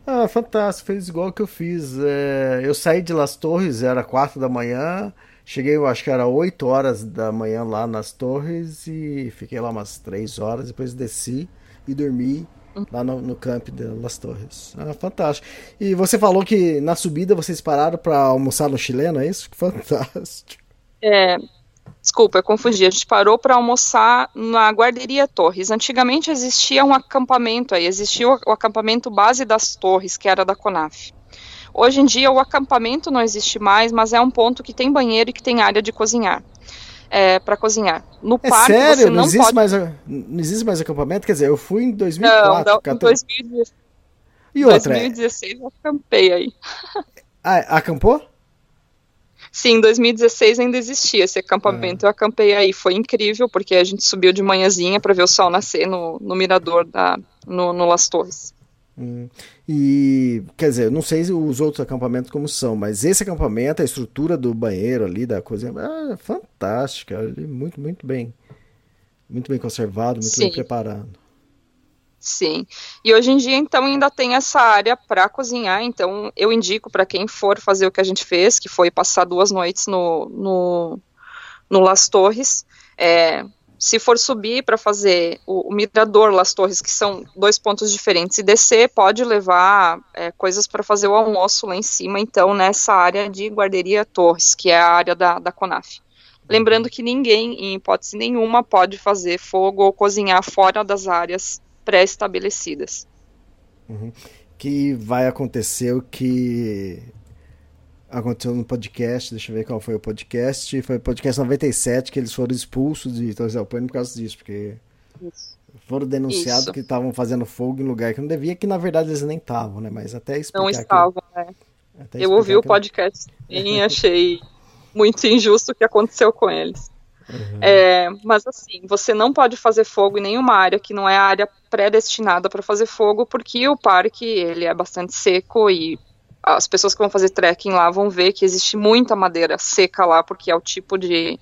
Ah, fantástico, fez igual que eu fiz. É, eu saí de Las Torres, era quatro da manhã, cheguei, eu acho que era 8 horas da manhã lá nas Torres e fiquei lá umas 3 horas, depois desci e dormi lá no, no camp de Las Torres. Ah, fantástico. E você falou que na subida vocês pararam para almoçar no chileno, é isso? Fantástico. É, Desculpa, eu confundi. A gente parou para almoçar na Guarderia Torres. Antigamente existia um acampamento aí, existia o, acampamento base das Torres, que era da Conaf. Hoje em dia o acampamento não existe mais, mas é um ponto que tem banheiro e que tem área de cozinhar. É, para cozinhar. No é parque sério? você não, não existe pode... mais não existe mais acampamento? Quer dizer, eu fui em 2004. Não, não, em 2016. E outra? 2016 eu acampei aí. Ah, acampou? Sim, em 2016 ainda existia esse acampamento. É. Eu acampei aí, foi incrível, porque a gente subiu de manhãzinha para ver o sol nascer no, no mirador da, no, no Las Torres. Hum. E, quer dizer, não sei os outros acampamentos como são, mas esse acampamento, a estrutura do banheiro ali, da cozinha, é fantástica, muito, muito bem. Muito bem conservado, muito Sim. bem preparado. Sim. E hoje em dia, então, ainda tem essa área para cozinhar. Então, eu indico para quem for fazer o que a gente fez, que foi passar duas noites no, no, no Las Torres. É, se for subir para fazer o, o, mirador Las Torres, que são dois pontos diferentes, e descer, pode levar é, coisas para fazer o almoço lá em cima, então, nessa área de guarderia Torres, que é a área da, da CONAF. Lembrando que ninguém, em hipótese nenhuma, pode fazer fogo ou cozinhar fora das áreas pré-estabelecidas. Uhum. Que vai acontecer o que aconteceu no podcast, deixa eu ver qual foi o podcast, foi o podcast 97 que eles foram expulsos de Torres del Paine por causa disso, porque Isso. foram denunciados Isso. que estavam fazendo fogo em lugar que não devia, que na verdade eles nem estavam, né, mas até explicar Não estavam, né. Eu ouvi o podcast e achei muito injusto o que aconteceu com eles. Uhum. É, mas assim, você não pode fazer fogo em nenhuma área que não é a área predestinada para fazer fogo, porque o parque ele é bastante seco e as pessoas que vão fazer trekking lá vão ver que existe muita madeira seca lá, porque é o tipo de,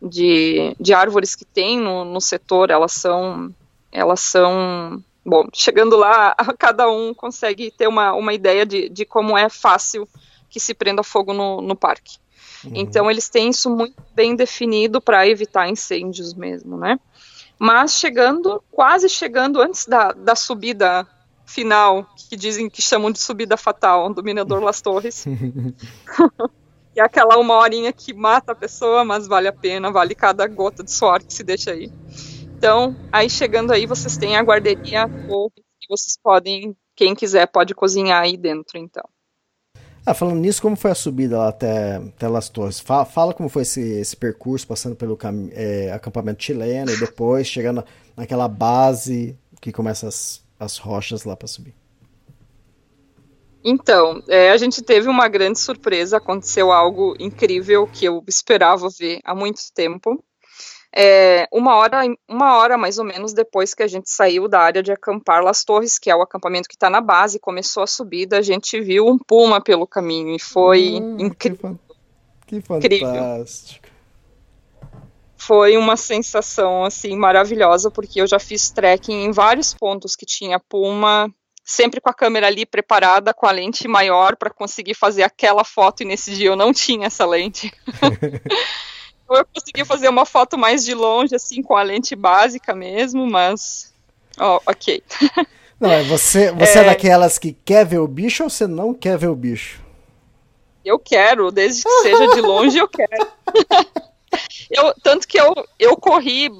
de, de árvores que tem no, no setor, elas são elas são bom, chegando lá, cada um consegue ter uma, uma ideia de, de como é fácil que se prenda fogo no, no parque. Uhum. Então eles têm isso muito bem definido para evitar incêndios mesmo, né? Mas chegando, quase chegando antes da, da subida final, que dizem que chamam de subida fatal, do Minador Las Torres. e é aquela uma horinha que mata a pessoa, mas vale a pena, vale cada gota de suor que se deixa aí. Então, aí chegando aí, vocês têm a guarderia, ou vocês podem, quem quiser, pode cozinhar aí dentro, então. Ah, falando nisso, como foi a subida lá até, até Las Torres? Fala, fala como foi esse, esse percurso, passando pelo é, acampamento chileno e depois chegando naquela base que começa as, as rochas lá para subir. Então, é, a gente teve uma grande surpresa, aconteceu algo incrível que eu esperava ver há muito tempo. É, uma hora, uma hora mais ou menos depois que a gente saiu da área de acampar Las Torres, que é o acampamento que está na base, começou a subida, a gente viu um puma pelo caminho e foi hum, incrível. Que, fan que fantástico. Foi uma sensação assim maravilhosa porque eu já fiz trekking em vários pontos que tinha puma, sempre com a câmera ali preparada com a lente maior para conseguir fazer aquela foto e nesse dia eu não tinha essa lente. eu consegui fazer uma foto mais de longe, assim, com a lente básica mesmo, mas. Oh, ok. Não, é você, você é... é daquelas que quer ver o bicho ou você não quer ver o bicho? Eu quero, desde que seja de longe, eu quero. eu, tanto que eu, eu corri,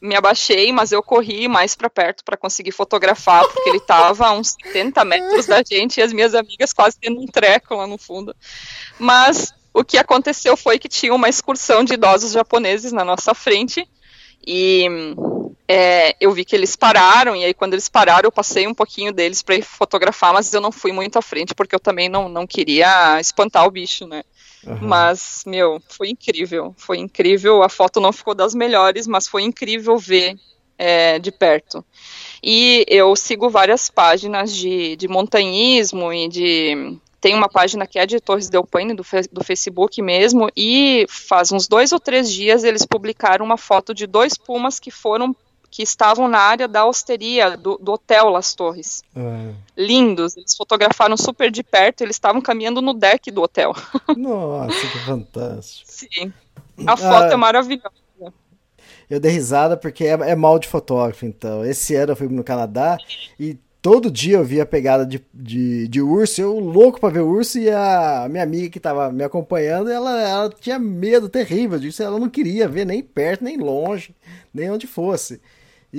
me abaixei, mas eu corri mais para perto para conseguir fotografar, porque ele tava a uns 70 metros da gente e as minhas amigas quase tendo um treco lá no fundo. Mas o que aconteceu foi que tinha uma excursão de idosos japoneses na nossa frente e é, eu vi que eles pararam, e aí quando eles pararam, eu passei um pouquinho deles para fotografar, mas eu não fui muito à frente, porque eu também não, não queria espantar o bicho, né? Mas, meu, foi incrível. Foi incrível. A foto não ficou das melhores, mas foi incrível ver é, de perto. E eu sigo várias páginas de, de montanhismo e de tem uma página que é de Torres del Paine, do, do Facebook mesmo, e faz uns dois ou três dias eles publicaram uma foto de dois pumas que foram que estavam na área da hosteria do, do hotel Las Torres. É. Lindos, eles fotografaram super de perto, eles estavam caminhando no deck do hotel. Nossa, que fantástico. Sim. A foto é ah, maravilhosa. Eu dei risada porque é, é, mal de fotógrafo, então. Esse ano eu fui no Canadá e todo dia eu via pegada de, de, de, urso, eu louco pra ver urso, e a minha amiga que tava me acompanhando, ela, ela tinha medo terrível disso, ela não queria ver nem perto, nem longe, nem onde fosse.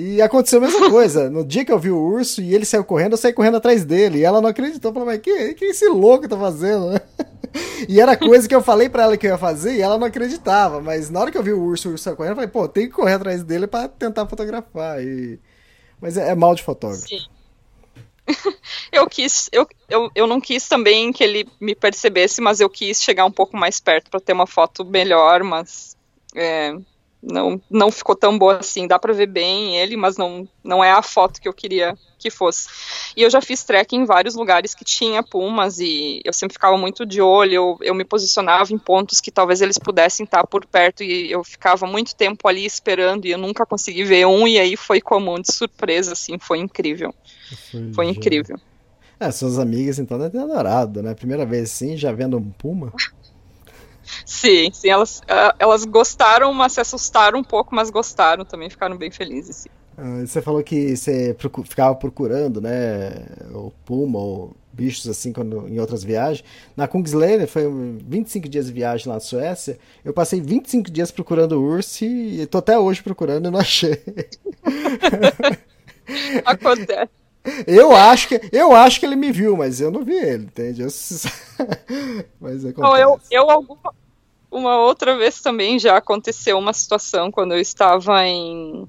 E aconteceu a mesma coisa. No dia que eu vi o urso e ele saiu correndo, eu saí correndo atrás dele. E ela não acreditou. Falou, mas que, que esse louco tá fazendo? e era coisa que eu falei para ela que eu ia fazer e ela não acreditava. Mas na hora que eu vi o urso, o urso saiu correndo, eu falei, pô, tem que correr atrás dele para tentar fotografar. E... Mas é, é mal de fotógrafo. Sim. eu quis, eu, eu, eu não quis também que ele me percebesse, mas eu quis chegar um pouco mais perto para ter uma foto melhor, mas é, não, não ficou tão boa assim. Dá para ver bem ele, mas não, não é a foto que eu queria que fosse. E eu já fiz trek em vários lugares que tinha pumas e eu sempre ficava muito de olho. Eu, eu me posicionava em pontos que talvez eles pudessem estar por perto e eu ficava muito tempo ali esperando e eu nunca consegui ver um. E aí foi comum de surpresa, assim, foi incrível. Foi, foi incrível. É, suas amigas então devem ter adorado, né? Primeira vez sim, já vendo um puma. Sim, sim, elas, uh, elas gostaram, mas se assustaram um pouco, mas gostaram também, ficaram bem felizes. Sim. Uh, você falou que você procu ficava procurando, né, o puma ou bichos assim quando, em outras viagens. Na Kungsleden foi 25 dias de viagem lá na Suécia. Eu passei 25 dias procurando urso e tô até hoje procurando e não achei. Acontece. Eu acho que eu acho que ele me viu, mas eu não vi ele, entende? Eu... mas Não, eu, eu alguma uma outra vez também já aconteceu uma situação quando eu estava em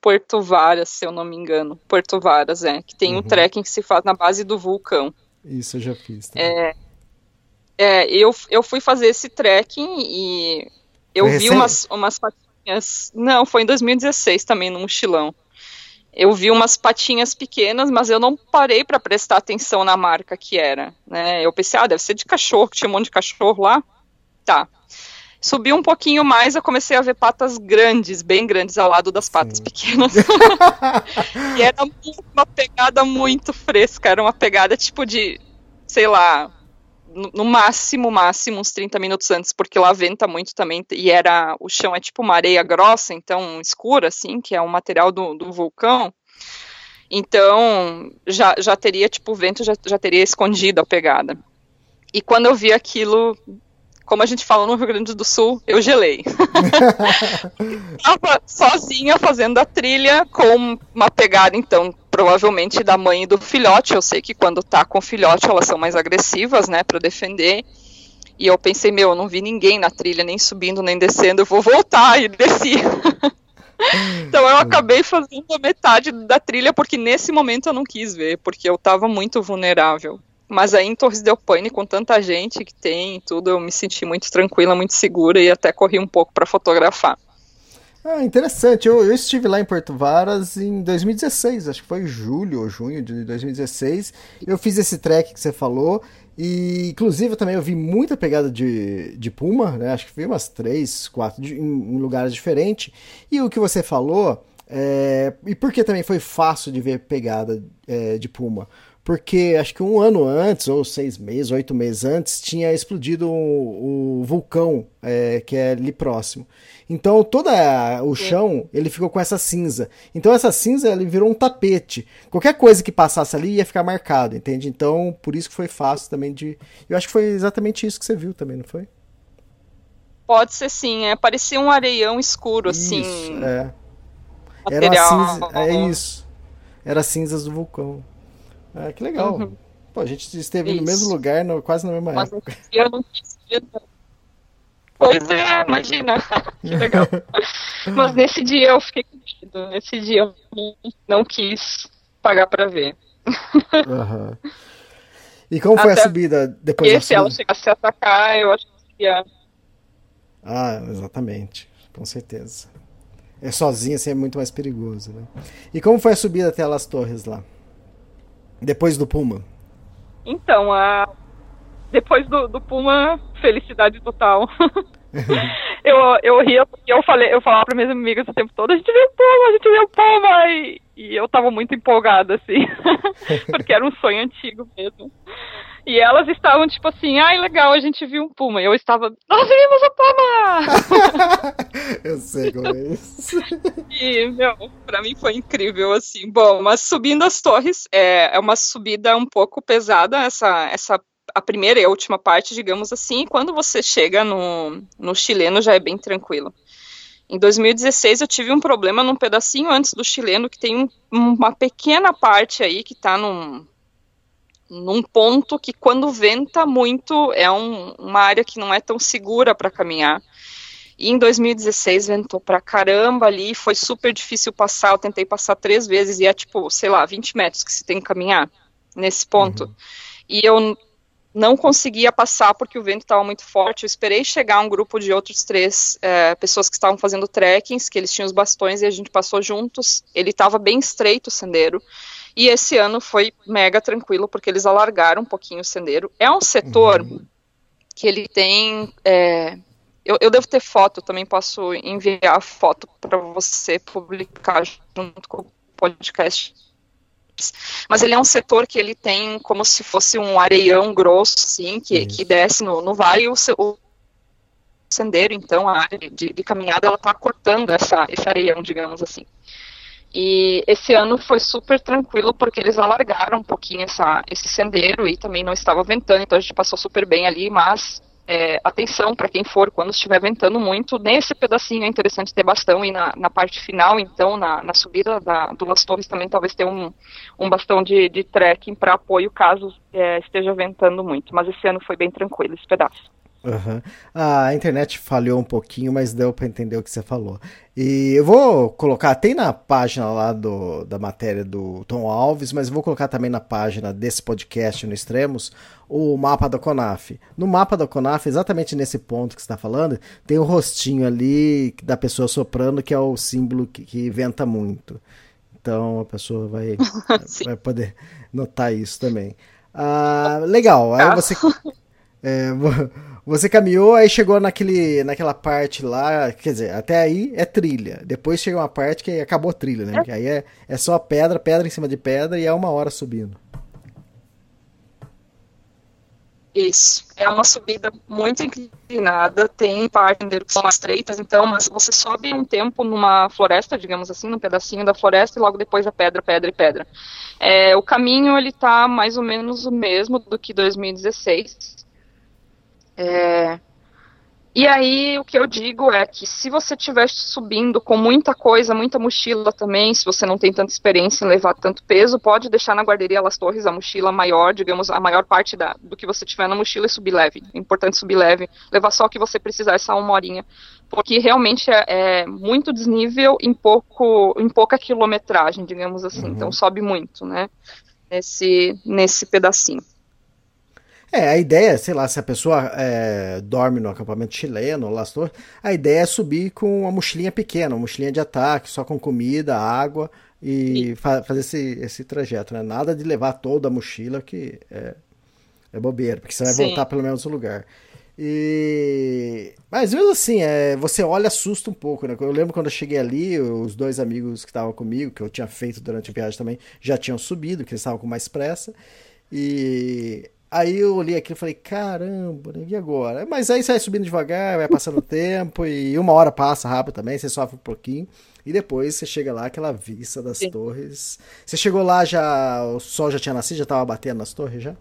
Porto Varas, se eu não me engano. Porto Varas, é, que tem uhum. um trekking que se faz na base do vulcão. Isso eu já fiz. Também. É, é eu, eu fui fazer esse trekking e eu foi vi umas, umas patinhas. Não, foi em 2016 também, no mochilão eu vi umas patinhas pequenas, mas eu não parei para prestar atenção na marca que era. Né? Eu pensei, ah, deve ser de cachorro, que tinha um monte de cachorro lá. Tá. Subi um pouquinho mais, eu comecei a ver patas grandes, bem grandes, ao lado das patas Sim. pequenas. e era uma pegada muito fresca, era uma pegada tipo de, sei lá, no, máximo, máximo uns 30 minutos antes, porque lá venta muito também, e era, o chão é tipo uma areia grossa, então escura, assim, que é um material do, do vulcão, então já, já teria, tipo, o vento já, já teria escondido a pegada. E quando eu vi aquilo, como a gente fala no Rio Grande do Sul, eu gelei. Estava sozinha fazendo a trilha com uma pegada, então, provavelmente da mãe e do filhote. Eu sei que quando tá com o filhote elas são mais agressivas, né, para defender. E eu pensei, meu, eu não vi ninguém na trilha, nem subindo, nem descendo, eu vou voltar e desci. então eu acabei fazendo a metade da trilha porque nesse momento eu não quis ver, porque eu estava muito vulnerável. Mas aí em Torres del Paine, com tanta gente que tem e tudo, eu me senti muito tranquila, muito segura e até corri um pouco para fotografar. Ah, interessante. Eu, eu, estive lá em Porto Varas em 2016, acho que foi julho ou junho de 2016. Eu fiz esse trek que você falou. E, inclusive, também eu vi muita pegada de, de puma, né? Acho que vi umas três, quatro de, em, em, lugares diferentes. E o que você falou, é, e por que também foi fácil de ver pegada é, de puma? Porque acho que um ano antes, ou seis meses, oito meses antes, tinha explodido o, o vulcão é, que é ali próximo. Então todo o chão ele ficou com essa cinza. Então essa cinza ele virou um tapete. Qualquer coisa que passasse ali ia ficar marcado, entende? Então por isso que foi fácil também de. Eu acho que foi exatamente isso que você viu também, não foi? Pode ser sim, é, parecia um areião escuro isso, assim. É. Era cinza, é isso. Era cinzas do vulcão. Ah, que legal. Uhum. Pô, a gente esteve Isso. no mesmo lugar, no, quase na mesma Mas época. Eu não tinha... Pois é, imagina. que legal. Mas nesse dia eu fiquei com medo. Nesse dia eu não quis pagar pra ver. Uhum. E como foi Até a subida depois da se ela chegasse a atacar, eu acho que ia. Ah, exatamente. Com certeza. É sozinha, assim é muito mais perigoso, né? E como foi a subida até Las Torres lá? Depois do Puma. Então, a... depois do, do Puma, felicidade total. eu, eu ria porque eu falei, eu falava para minhas amigas o tempo todo, a gente viu o Puma, a gente viu o Puma, e, e eu tava muito empolgada, assim, porque era um sonho antigo mesmo. E elas estavam tipo assim, ai legal, a gente viu um puma. E eu estava, nós vimos o puma! eu sei como é isso. e, meu, pra mim foi incrível, assim. Bom, mas subindo as torres, é, é uma subida um pouco pesada, essa, essa a primeira e a última parte, digamos assim, e quando você chega no, no chileno já é bem tranquilo. Em 2016 eu tive um problema num pedacinho antes do chileno, que tem um, uma pequena parte aí que tá num, num ponto que quando venta muito é um, uma área que não é tão segura para caminhar. E em 2016 ventou pra caramba ali, foi super difícil passar, eu tentei passar três vezes e é tipo, sei lá, 20 metros que se tem que caminhar nesse ponto. Uhum. E eu não conseguia passar porque o vento estava muito forte. Eu esperei chegar um grupo de outros três é, pessoas que estavam fazendo trekkings, que eles tinham os bastões e a gente passou juntos. Ele estava bem estreito o sendeiro. E esse ano foi mega tranquilo, porque eles alargaram um pouquinho o sendeiro. É um setor uhum. que ele tem. É, eu, eu, devo ter foto, também posso enviar foto para você publicar junto com o podcast. Mas ele é um setor que ele tem como se fosse um areião grosso, assim, que, que desce no, no vale e o, o sendeiro, então, a área de, de caminhada, ela está cortando essa, esse areião, digamos assim. E esse ano foi super tranquilo porque eles alargaram um pouquinho essa, esse sendeiro e também não estava ventando, então a gente passou super bem ali, mas é, atenção para quem for, quando estiver ventando muito, nesse pedacinho é interessante ter bastão e na, na parte final, então, na, na subida da, do Las Torres também talvez ter um, um bastão de, de trekking para apoio caso é, esteja ventando muito, mas esse ano foi bem tranquilo esse pedaço. Uhum. A internet falhou um pouquinho, mas deu para entender o que você falou. E eu vou colocar, tem na página lá do, da matéria do Tom Alves, mas vou colocar também na página desse podcast no Extremos o mapa da Conaf. No mapa da Conaf, exatamente nesse ponto que você está falando, tem o rostinho ali da pessoa soprando, que é o símbolo que, que venta muito. Então a pessoa vai, vai poder notar isso também. Ah, legal, aí você. É, você caminhou, aí chegou naquele, naquela parte lá, quer dizer, até aí é trilha. Depois chega uma parte que acabou a trilha, né? É. Que aí é, é só pedra, pedra em cima de pedra e é uma hora subindo. Isso. É uma subida muito inclinada, tem partes que são estreitas, então, mas você sobe um tempo numa floresta, digamos assim, num pedacinho da floresta, e logo depois a pedra, pedra e pedra. É, o caminho, ele tá mais ou menos o mesmo do que 2016. É, e aí, o que eu digo é que se você estiver subindo com muita coisa, muita mochila também, se você não tem tanta experiência em levar tanto peso, pode deixar na guarderia Las Torres a mochila maior, digamos, a maior parte da, do que você tiver na mochila e subir leve. É importante subir leve, levar só o que você precisar, essa uma horinha. Porque realmente é, é muito desnível em, pouco, em pouca quilometragem, digamos assim. Uhum. Então sobe muito, né? Nesse, nesse pedacinho. É, a ideia, sei lá, se a pessoa é, dorme no acampamento chileno, Lastor, a ideia é subir com uma mochilinha pequena, uma mochilinha de ataque, só com comida, água e fa fazer esse, esse trajeto, né? Nada de levar toda a mochila, que é, é bobeira, porque você vai Sim. voltar pelo menos no lugar. E... Mas mesmo assim, é, você olha assusta um pouco, né? Eu lembro quando eu cheguei ali, os dois amigos que estavam comigo, que eu tinha feito durante a viagem também, já tinham subido, que eles estavam com mais pressa. E Aí eu olhei aquilo e falei, caramba, né? e agora? Mas aí você vai subindo devagar, vai passando o tempo, e uma hora passa rápido também, você sofre um pouquinho, e depois você chega lá, aquela vista das Sim. torres. Você chegou lá, já o sol já tinha nascido, já estava batendo nas torres já?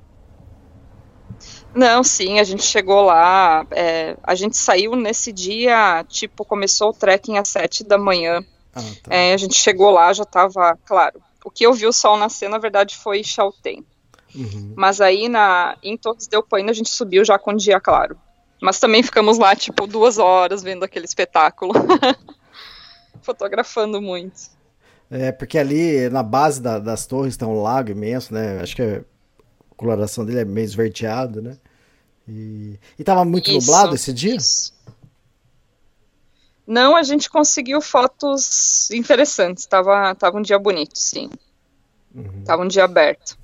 Não, sim, a gente chegou lá, é, a gente saiu nesse dia, tipo, começou o trekking às sete da manhã. Ah, tá. é, a gente chegou lá, já estava, claro, o que eu vi o sol nascer, na verdade, foi Chaltén. Uhum. Mas aí na, em Torres del Paine a gente subiu já com dia claro. Mas também ficamos lá, tipo, duas horas vendo aquele espetáculo. Fotografando muito. É, porque ali na base da, das torres tem um lago imenso, né? Acho que a coloração dele é meio esverdeado, né? E, e tava muito isso, nublado esse dia? Isso. Não, a gente conseguiu fotos interessantes. Tava, tava um dia bonito, sim. Uhum. Tava um dia aberto.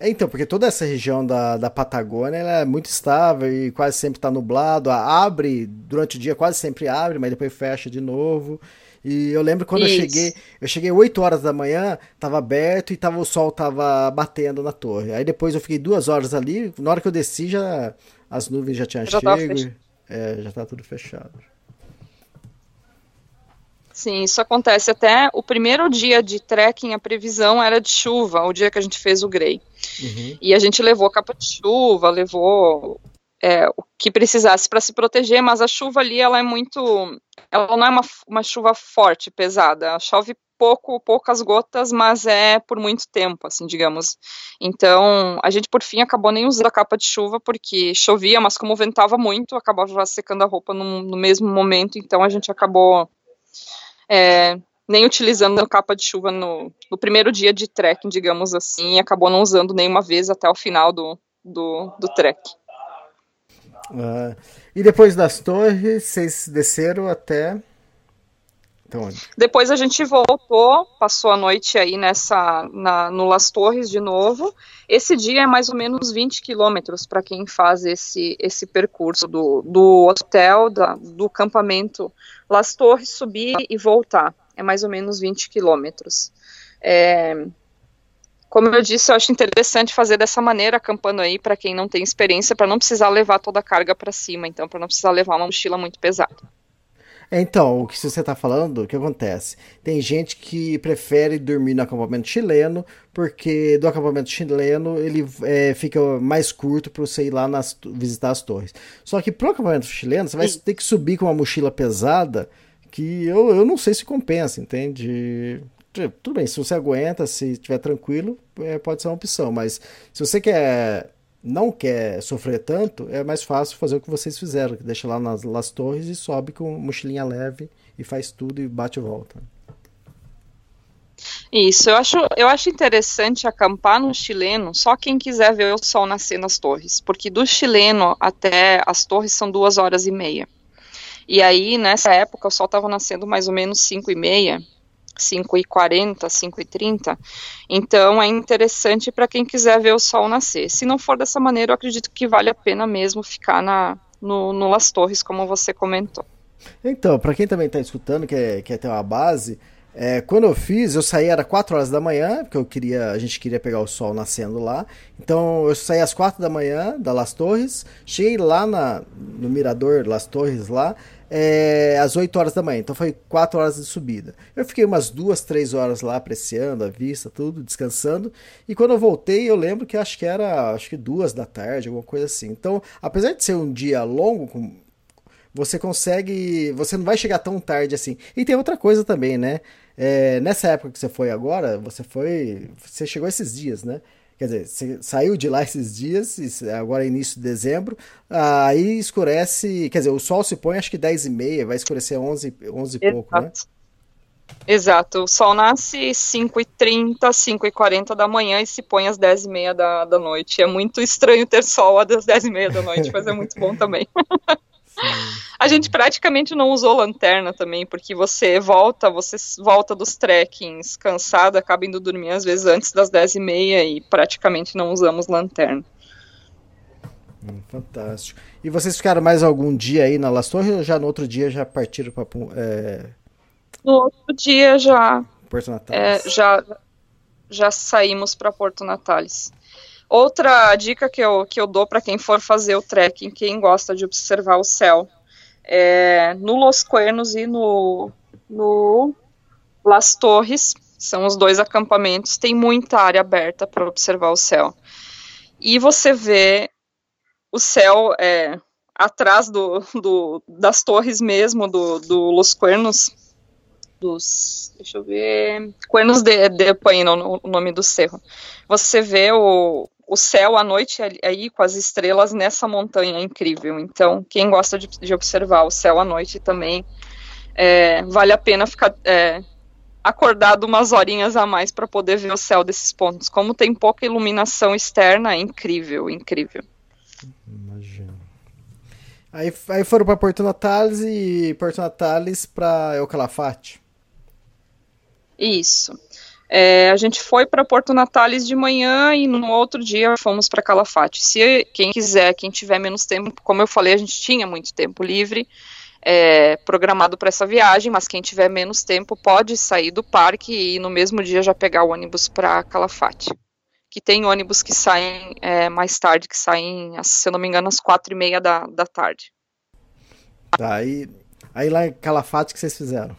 É, então, porque toda essa região da, da Patagônia é muito estável e quase sempre está nublado. Abre, durante o dia quase sempre abre, mas depois fecha de novo. E eu lembro quando Isso. eu cheguei, eu cheguei 8 horas da manhã, estava aberto e tava, o sol tava batendo na torre. Aí depois eu fiquei duas horas ali, na hora que eu desci já as nuvens já tinham já chego, é, já tá tudo fechado. Sim, isso acontece. Até o primeiro dia de trekking, a previsão era de chuva, o dia que a gente fez o Grey. Uhum. E a gente levou capa de chuva, levou é, o que precisasse para se proteger, mas a chuva ali, ela é muito. Ela não é uma, uma chuva forte, pesada. Chove pouco, poucas gotas, mas é por muito tempo, assim, digamos. Então, a gente por fim acabou nem usando a capa de chuva porque chovia, mas como ventava muito, acabava secando a roupa no, no mesmo momento, então a gente acabou é, nem utilizando capa de chuva no, no, primeiro dia de trekking, digamos assim, acabou não usando nenhuma vez até o final do, do, do trek. Uh, e depois das torres, vocês desceram até. Então, Depois a gente voltou, passou a noite aí nessa na, no Las Torres de novo. Esse dia é mais ou menos 20 quilômetros para quem faz esse, esse percurso do, do hotel, da, do acampamento Las Torres, subir e voltar. É mais ou menos 20 quilômetros. É, como eu disse, eu acho interessante fazer dessa maneira, acampando aí, para quem não tem experiência, para não precisar levar toda a carga para cima, então, para não precisar levar uma mochila muito pesada. Então, o que você está falando, o que acontece? Tem gente que prefere dormir no acampamento chileno, porque do acampamento chileno ele é, fica mais curto para você ir lá nas, visitar as torres. Só que pro acampamento chileno, você vai Sim. ter que subir com uma mochila pesada, que eu, eu não sei se compensa, entende? Tudo bem, se você aguenta, se estiver tranquilo, é, pode ser uma opção, mas se você quer não quer sofrer tanto, é mais fácil fazer o que vocês fizeram, que deixa lá nas, nas torres e sobe com mochilinha leve e faz tudo e bate e volta. Isso, eu acho, eu acho interessante acampar no chileno só quem quiser ver o sol nascer nas torres, porque do chileno até as torres são duas horas e meia. E aí, nessa época, o sol estava nascendo mais ou menos cinco e meia, 5h40, 5h30. Então é interessante para quem quiser ver o sol nascer. Se não for dessa maneira, eu acredito que vale a pena mesmo ficar na, no, no Las Torres, como você comentou. Então, para quem também está escutando, quer, quer ter uma base, É, quando eu fiz, eu saí era 4 horas da manhã, porque eu queria, a gente queria pegar o sol nascendo lá. Então eu saí às 4 da manhã da Las Torres, cheguei lá na, no mirador Las Torres lá, é, às 8 horas da manhã. Então foi 4 horas de subida. Eu fiquei umas 2, 3 horas lá apreciando a vista, tudo, descansando. E quando eu voltei, eu lembro que acho que era acho que 2 da tarde, alguma coisa assim. Então, apesar de ser um dia longo, você consegue. Você não vai chegar tão tarde assim. E tem outra coisa também, né? É, nessa época que você foi agora, você foi. Você chegou esses dias, né? Quer dizer, você saiu de lá esses dias, agora é início de dezembro, aí escurece, quer dizer, o sol se põe acho que 10 e meia, vai escurecer 11, 11 e pouco, né? Exato, o sol nasce 5h30, 5h40 da manhã e se põe às 10h30 da, da noite. É muito estranho ter sol às 10h30 da noite, mas é muito bom também. A gente praticamente não usou lanterna também, porque você volta, você volta dos trekkings cansado, acaba indo dormir às vezes antes das 10 e meia e praticamente não usamos lanterna. Hum, fantástico. E vocês ficaram mais algum dia aí na Las Torres ou já no outro dia já partiram para é... No outro dia já Porto Natales. É, já já saímos para Porto Natales. Outra dica que eu, que eu dou para quem for fazer o trekking, quem gosta de observar o céu, é no Los Cuernos e no, no Las Torres, são os dois acampamentos, tem muita área aberta para observar o céu. E você vê o céu é, atrás do, do, das torres mesmo, do, do Los Cuernos, dos, deixa eu ver, Cuernos de, de Paino, o nome do cerro. Você vê o, o céu à noite aí com as estrelas nessa montanha é incrível. Então, quem gosta de, de observar o céu à noite também, é, vale a pena ficar é, acordado umas horinhas a mais para poder ver o céu desses pontos. Como tem pouca iluminação externa, é incrível, incrível. Imagina. Aí, aí foram para Porto Natales e Porto Natales para El Calafate. Isso. É, a gente foi para Porto Natales de manhã e no outro dia fomos para Calafate. Se quem quiser, quem tiver menos tempo, como eu falei, a gente tinha muito tempo livre é, programado para essa viagem, mas quem tiver menos tempo pode sair do parque e no mesmo dia já pegar o ônibus para Calafate. Que tem ônibus que saem é, mais tarde, que saem, se eu não me engano, às quatro e meia da, da tarde. Tá, aí, aí lá em Calafate que vocês fizeram?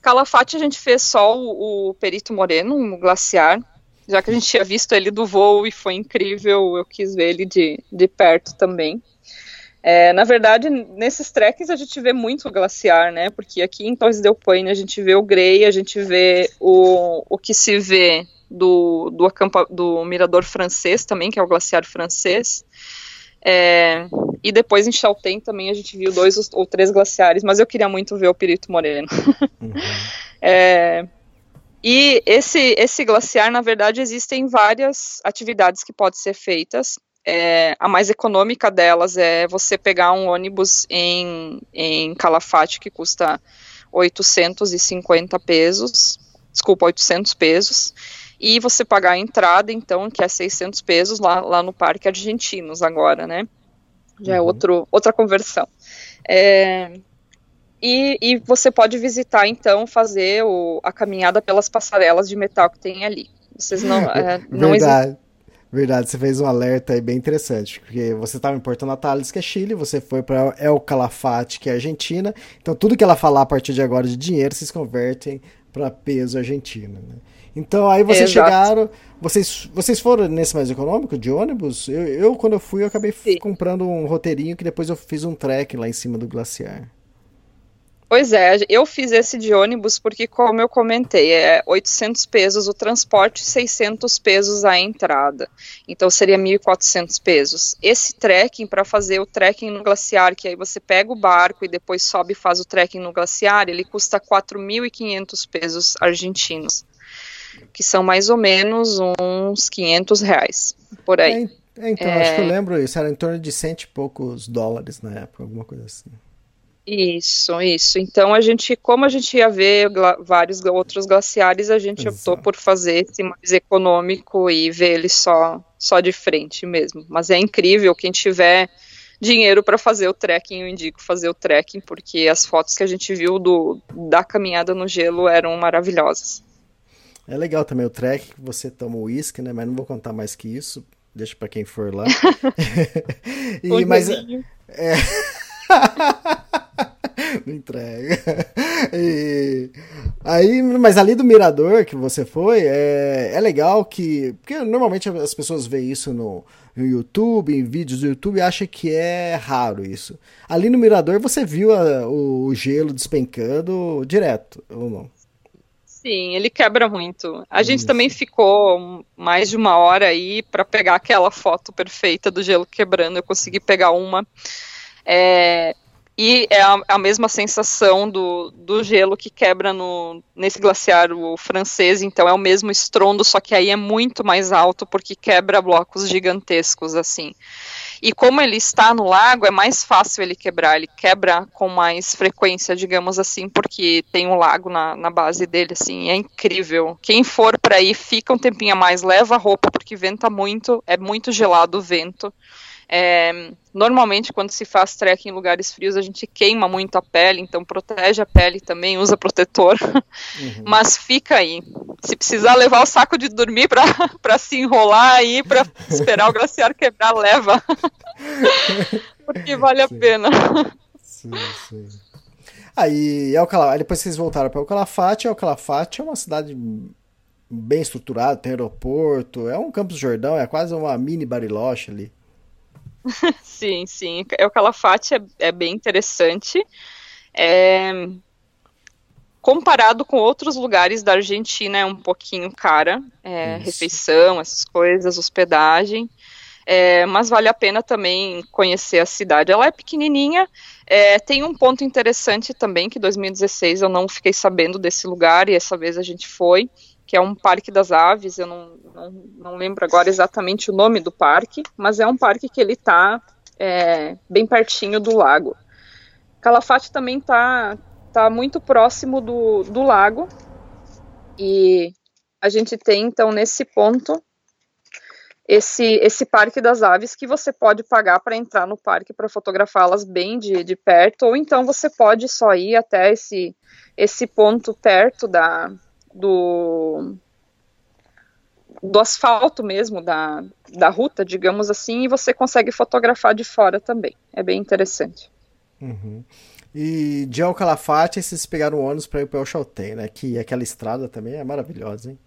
Calafate a gente fez só o, o Perito Moreno, um glaciar, já que a gente tinha visto ele do voo e foi incrível, eu quis ver ele de, de perto também. É, na verdade, nesses trekkings a gente vê muito glaciar, né? Porque aqui em Torres del Paine a gente vê o Grey, a gente vê o, o que se vê do, do, acampa, do mirador francês também, que é o glaciar francês. É, e depois em Chaltén também a gente viu dois ou três glaciares, mas eu queria muito ver o Pirito Moreno. Uhum. é, e esse, esse glaciar, na verdade, existem várias atividades que podem ser feitas. É, a mais econômica delas é você pegar um ônibus em, em Calafate que custa 850 pesos, desculpa, 800 pesos, e você pagar a entrada, então, que é 600 pesos lá, lá no Parque Argentinos agora, né? Já é uhum. é outro, outra conversão. É, e, e, você pode visitar, então, fazer o, a caminhada pelas passarelas de metal que tem ali. Vocês não, é, não Verdade. Verdade, você fez um alerta aí bem interessante, porque você estava em Porto Natales, que é Chile, você foi para El Calafate, que é Argentina, então tudo que ela falar a partir de agora de dinheiro, vocês convertem para peso argentino, né? Então aí vocês Exato. chegaram. Vocês, vocês foram nesse mais econômico de ônibus? Eu, eu quando eu fui, eu acabei Sim. comprando um roteirinho que depois eu fiz um trek lá em cima do glaciar. Pois é, eu fiz esse de ônibus porque, como eu comentei, é 800 pesos o transporte, 600 pesos a entrada. Então seria 1.400 pesos. Esse trekking, para fazer o trekking no glaciar, que aí você pega o barco e depois sobe e faz o trekking no glaciar, ele custa 4.500 pesos argentinos que são mais ou menos uns 500 reais, por aí. É, então, é... acho que eu lembro isso, era em torno de cento e poucos dólares na época, alguma coisa assim. Isso, isso. Então a gente, como a gente ia ver vários outros glaciares, a gente Exato. optou por fazer esse mais econômico e ver ele só, só de frente mesmo. Mas é incrível, quem tiver dinheiro para fazer o trekking, eu indico fazer o trekking, porque as fotos que a gente viu do, da caminhada no gelo eram maravilhosas. É legal também o trek, que você toma o uísque, né? Mas não vou contar mais que isso. Deixa para quem for lá. e, mas é... não entrega. E, aí, mas ali do mirador que você foi, é, é legal que. Porque normalmente as pessoas veem isso no, no YouTube, em vídeos do YouTube, e acham que é raro isso. Ali no mirador você viu a, o, o gelo despencando direto, ou não? Sim, ele quebra muito. A gente também ficou mais de uma hora aí para pegar aquela foto perfeita do gelo quebrando. Eu consegui pegar uma. É, e é a, a, mesma sensação do, do gelo que quebra no, nesse glaciar o francês, então é o mesmo estrondo, só que aí é muito mais alto porque quebra blocos gigantescos assim. E como ele está no lago, é mais fácil ele quebrar. Ele quebra com mais frequência, digamos assim, porque tem um lago na, na base dele, assim. É incrível. Quem for para aí, fica um tempinho a mais, leva roupa, porque venta muito, é muito gelado o vento. É, normalmente, quando se faz trek em lugares frios, a gente queima muito a pele, então protege a pele também, usa protetor. Uhum. Mas fica aí. Se precisar levar o saco de dormir para se enrolar aí, para esperar o glaciar quebrar, leva. Porque vale a pena. Sim, sim. Aí, Alcalá, depois vocês voltaram para Alcalafate. Alcalafate é uma cidade bem estruturada, tem aeroporto, é um Campos Jordão, é quase uma mini Bariloche ali. sim, sim. O Calafate é, é bem interessante. É, comparado com outros lugares da Argentina, é um pouquinho cara. É, refeição, essas coisas, hospedagem. É, mas vale a pena também conhecer a cidade. Ela é pequenininha, é, tem um ponto interessante também, que 2016 eu não fiquei sabendo desse lugar, e essa vez a gente foi, que é um parque das aves, eu não, não, não lembro agora exatamente o nome do parque, mas é um parque que ele está é, bem pertinho do lago. Calafate também está tá muito próximo do, do lago, e a gente tem, então, nesse ponto, esse, esse parque das aves que você pode pagar para entrar no parque para fotografá-las bem de, de perto, ou então você pode só ir até esse, esse ponto perto da, do, do asfalto mesmo, da, da ruta, digamos assim, e você consegue fotografar de fora também. É bem interessante. Uhum. E de Alcalafate, vocês pegaram o ônibus para ir para o Chaltén, né? Que aquela estrada também é maravilhosa, hein?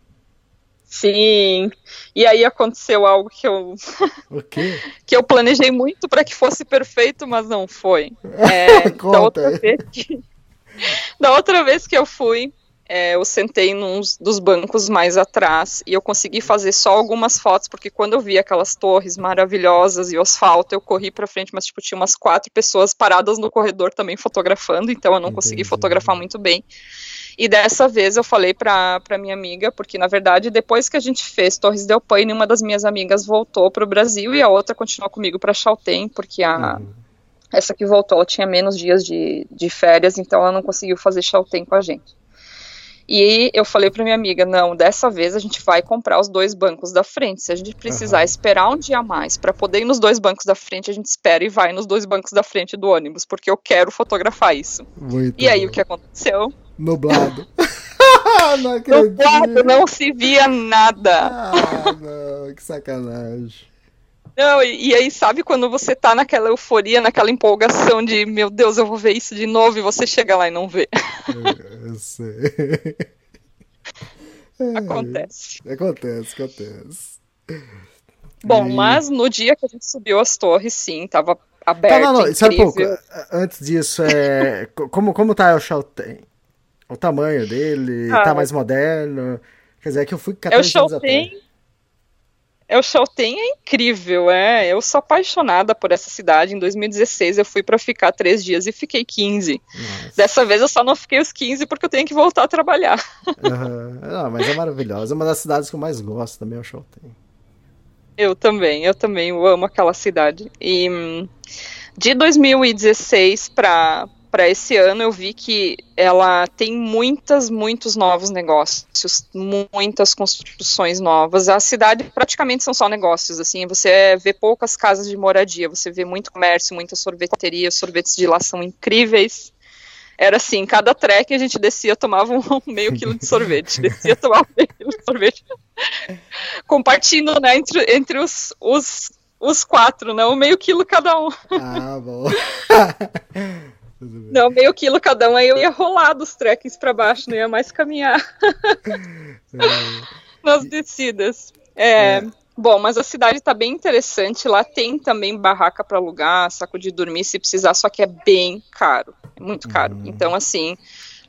Sim. E aí aconteceu algo que eu que eu planejei muito para que fosse perfeito, mas não foi. É, da outra vez que da outra vez que eu fui, é, eu sentei num dos bancos mais atrás e eu consegui fazer só algumas fotos, porque quando eu vi aquelas torres maravilhosas e o asfalto, eu corri para frente, mas tipo, tinha umas quatro pessoas paradas no corredor também fotografando, então eu não Entendi. consegui fotografar muito bem. E dessa vez eu falei para minha amiga, porque na verdade depois que a gente fez Torres del Paine, uma das minhas amigas voltou para o Brasil e a outra continuou comigo para Chaltén, porque a uhum. essa que voltou ela tinha menos dias de, de férias, então ela não conseguiu fazer Chaltén com a gente. E eu falei para minha amiga, não, dessa vez a gente vai comprar os dois bancos da frente. Se a gente precisar uhum. esperar um dia a mais para poder ir nos dois bancos da frente, a gente espera e vai nos dois bancos da frente do ônibus, porque eu quero fotografar isso. Muito e aí o que aconteceu? Nublado. não acredito. Nublado, não se via nada. Ah, não, que sacanagem. Não, e, e, aí, sabe quando você tá naquela euforia, naquela empolgação de meu Deus, eu vou ver isso de novo, e você chega lá e não vê. Eu, eu sei. Acontece. Acontece, acontece. Bom, e... mas no dia que a gente subiu as torres, sim, tava aberto. Tá, não, não, sabe pouco, antes disso, é, como, como tá o Shelton? O tamanho dele, tá ah, tá mais moderno? Quer dizer, é que eu fui 14 anos atrás. El Chaltén é incrível, é. Eu sou apaixonada por essa cidade. Em 2016 eu fui para ficar três dias e fiquei 15. Nossa. Dessa vez eu só não fiquei os 15 porque eu tenho que voltar a trabalhar. Uhum. Não, mas é maravilhosa. É uma das cidades que eu mais gosto também, El Chaltén. Eu também, eu também eu amo aquela cidade. E de 2016 para para esse ano eu vi que ela tem muitas, muitos novos negócios, muitas construções novas. A cidade praticamente são só negócios, assim, você vê poucas casas de moradia, você vê muito comércio, muita sorveteria, sorvetes de lá são incríveis. Era assim, cada trek a gente descia, tomava um meio quilo de sorvete, descia, tomava meio quilo de sorvete, compartilhando, né, entre, entre os, os, os quatro, né, um meio quilo cada um. Ah, bom. Não, meio quilo cada um, aí eu ia rolar dos trekkings para baixo, não ia mais caminhar nas descidas. É, é. Bom, mas a cidade está bem interessante. Lá tem também barraca para alugar, saco de dormir se precisar, só que é bem caro, é muito caro. Uhum. Então, assim,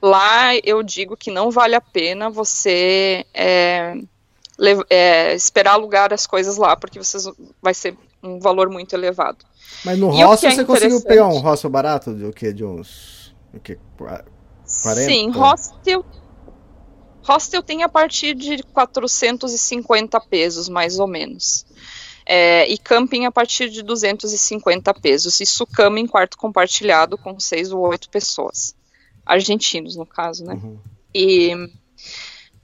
lá eu digo que não vale a pena você é, é, esperar alugar as coisas lá, porque vocês vai ser um valor muito elevado. Mas no hostel é você conseguiu pegar um hostel barato de o que? De uns. O que? 40? Sim, hostel. Hostel tem a partir de 450 pesos, mais ou menos. É, e camping a partir de 250 pesos. Isso cama em quarto compartilhado com seis ou oito pessoas. Argentinos, no caso, né? Uhum. E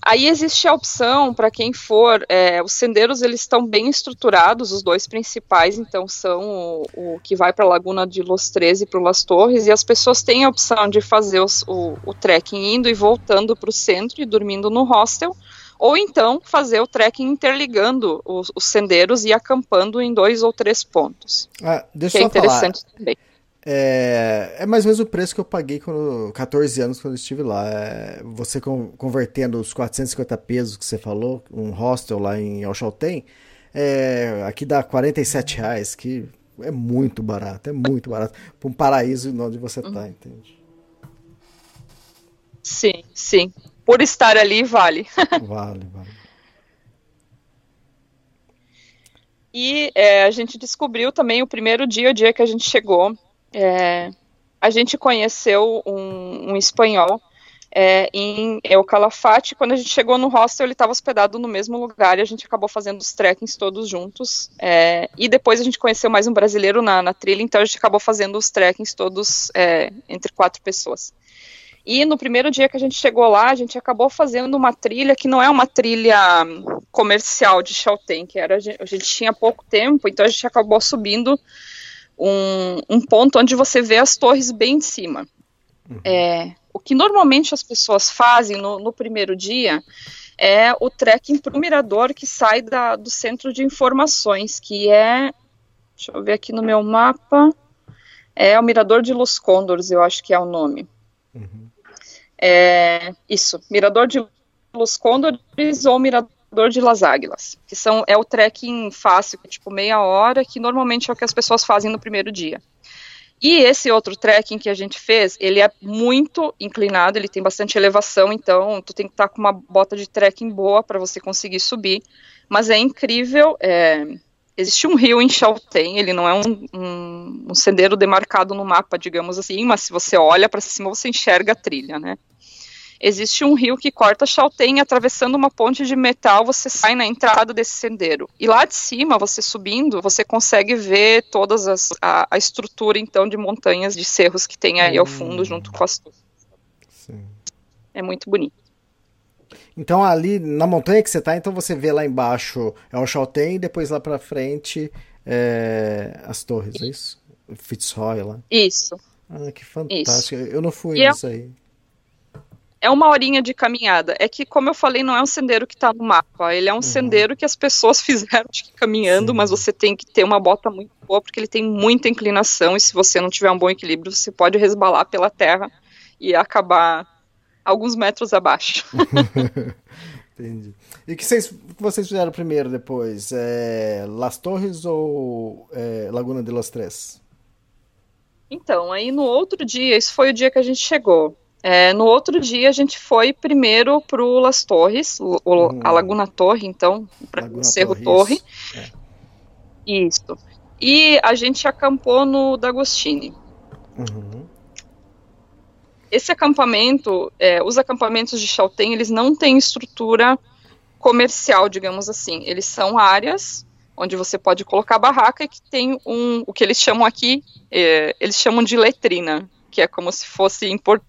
Aí existe a opção para quem for, é, os sendeiros eles estão bem estruturados, os dois principais, então são o, o que vai para a Laguna de Los 13 e para Las Torres, e as pessoas têm a opção de fazer os, o, o trekking indo e voltando para o centro e dormindo no hostel, ou então fazer o trekking interligando os, os sendeiros e acampando em dois ou três pontos. Ah, deixa que é interessante falar. também. É, é mais ou menos o preço que eu paguei com 14 anos quando estive lá. É, você com, convertendo os 450 pesos que você falou, um hostel lá em Alchalten, é, aqui dá 47 reais, que é muito barato, é muito barato. Para um paraíso onde você está, uhum. entende? Sim, sim. Por estar ali, vale. vale, vale. E é, a gente descobriu também o primeiro dia, o dia que a gente chegou, é, a gente conheceu um, um espanhol é, em El Calafate. Quando a gente chegou no hostel, ele estava hospedado no mesmo lugar e a gente acabou fazendo os trekkings todos juntos. É, e depois a gente conheceu mais um brasileiro na, na, trilha, então a gente acabou fazendo os trekkings todos é, entre quatro pessoas. E no primeiro dia que a gente chegou lá, a gente acabou fazendo uma trilha que não é uma trilha comercial de Chaltén, que era a gente, a gente tinha pouco tempo, então a gente acabou subindo um, um ponto onde você vê as torres bem de cima. Uhum. É, o que normalmente as pessoas fazem no, no primeiro dia é o trekking para o mirador que sai da, do centro de informações, que é, deixa eu ver aqui no meu mapa, é o mirador de Los Condors, eu acho que é o nome. Uhum. É, isso, mirador de Los Condors ou mirador Dor de Las Águilas, que são, é o trekking fácil, tipo meia hora, que normalmente é o que as pessoas fazem no primeiro dia. E esse outro trekking que a gente fez, ele é muito inclinado, ele tem bastante elevação, então tu tem que estar com uma bota de trekking boa para você conseguir subir. Mas é incrível, é, existe um rio em Chaltén, ele não é um, um, um demarcado no mapa, digamos assim, mas se você olha para cima você enxerga a trilha, né? Existe um rio que corta Chaltén, atravessando uma ponte de metal, você sai na entrada desse sendeiro. E lá de cima, você subindo, você consegue ver todas as a, a estrutura então de montanhas, de cerros que tem aí ao fundo, hum. junto com as torres. É muito bonito. Então ali na montanha que você está, então você vê lá embaixo é o Chaltén e depois lá para frente é, as torres, é isso? Fitzroy lá. Isso. Ah, que fantástico. Isso. Eu não fui nisso aí é uma horinha de caminhada. É que, como eu falei, não é um sendeiro que está no mapa. Ele é um uhum. sendeiro que as pessoas fizeram caminhando, Sim. mas você tem que ter uma bota muito boa, porque ele tem muita inclinação, e se você não tiver um bom equilíbrio, você pode resbalar pela terra e acabar alguns metros abaixo. Entendi. E o que vocês, vocês fizeram primeiro depois? É, Las Torres ou é, Laguna de los Tres? Então, aí no outro dia, esse foi o dia que a gente chegou. É, no outro dia a gente foi primeiro para o Las Torres, o, uhum. a Laguna Torre, então, para o Cerro Torre. É. Isso. E a gente acampou no D'Agostini. Uhum. Esse acampamento, é, os acampamentos de Chaltén, eles não têm estrutura comercial, digamos assim. Eles são áreas onde você pode colocar barraca e que tem um, o que eles chamam aqui, é, eles chamam de letrina que é como se fosse import...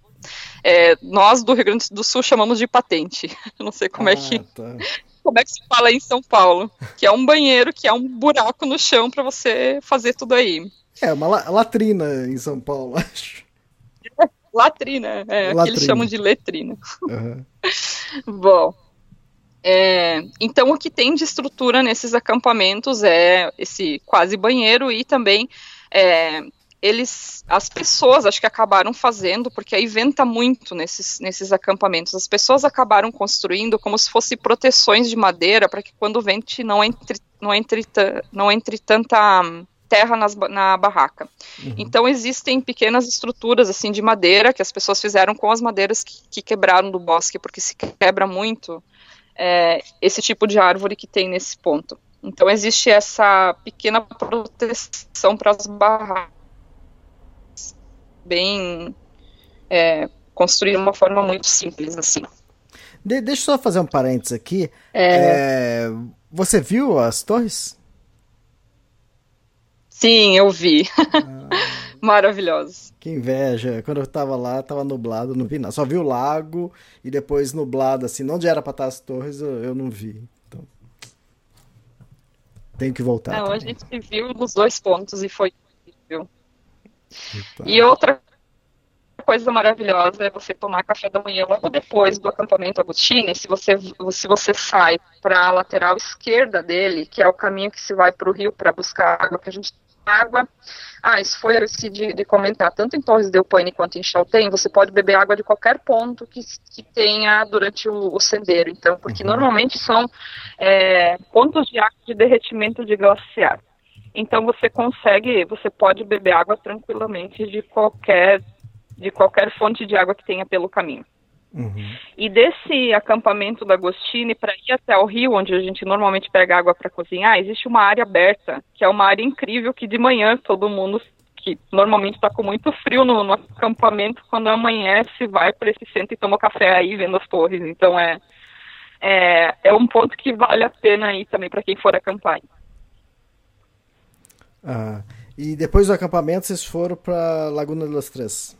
É, nós do Rio Grande do Sul chamamos de patente. Eu não sei como ah, é que tá. como é que se fala em São Paulo, que é um banheiro que é um buraco no chão para você fazer tudo aí. É uma latrina em São Paulo, acho. Latrina, é, latrina. que eles chamam de letrina. Uhum. Bom, é, então o que tem de estrutura nesses acampamentos é esse quase banheiro e também é, eles, as pessoas, acho que acabaram fazendo, porque aí venta muito nesses, nesses acampamentos, as pessoas acabaram construindo como se fossem proteções de madeira para que quando vente não entre, não entre, não entre tanta terra nas, na barraca. Uhum. Então existem pequenas estruturas assim de madeira que as pessoas fizeram com as madeiras que, que quebraram do bosque, porque se quebra muito é, esse tipo de árvore que tem nesse ponto. Então existe essa pequena proteção para as barracas, bem é, construir de uma forma muito simples assim. De, deixa eu só fazer um parênteses aqui. É... É, você viu as torres? Sim, eu vi. Ah, Maravilhosos. Que inveja. Quando eu tava lá, tava nublado, não vi nada. Só vi o lago e depois nublado, assim. Onde era pra estar as torres, eu, eu não vi. Então... Tenho que voltar. Não, também. a gente viu nos dois pontos e foi incrível. E outra coisa maravilhosa é você tomar café da manhã logo depois do acampamento Agostini, se você, se você sai para a lateral esquerda dele, que é o caminho que se vai para o rio para buscar água, que a gente água. Ah, isso foi de, de comentar, tanto em Torres del Paine quanto em Chaltén, você pode beber água de qualquer ponto que, que tenha durante o, o sendeiro, então, porque uhum. normalmente são é, pontos de água de derretimento de glaciar. Então você consegue, você pode beber água tranquilamente de qualquer de qualquer fonte de água que tenha pelo caminho. Uhum. E desse acampamento da Agostini para ir até o rio, onde a gente normalmente pega água para cozinhar, existe uma área aberta, que é uma área incrível que de manhã todo mundo que normalmente está com muito frio no, no, acampamento, quando amanhece, vai para esse centro e toma café aí vendo as torres. Então é, é, é um ponto que vale a pena ir também para quem for acampar. Ah, e depois do acampamento vocês foram para Laguna das Três?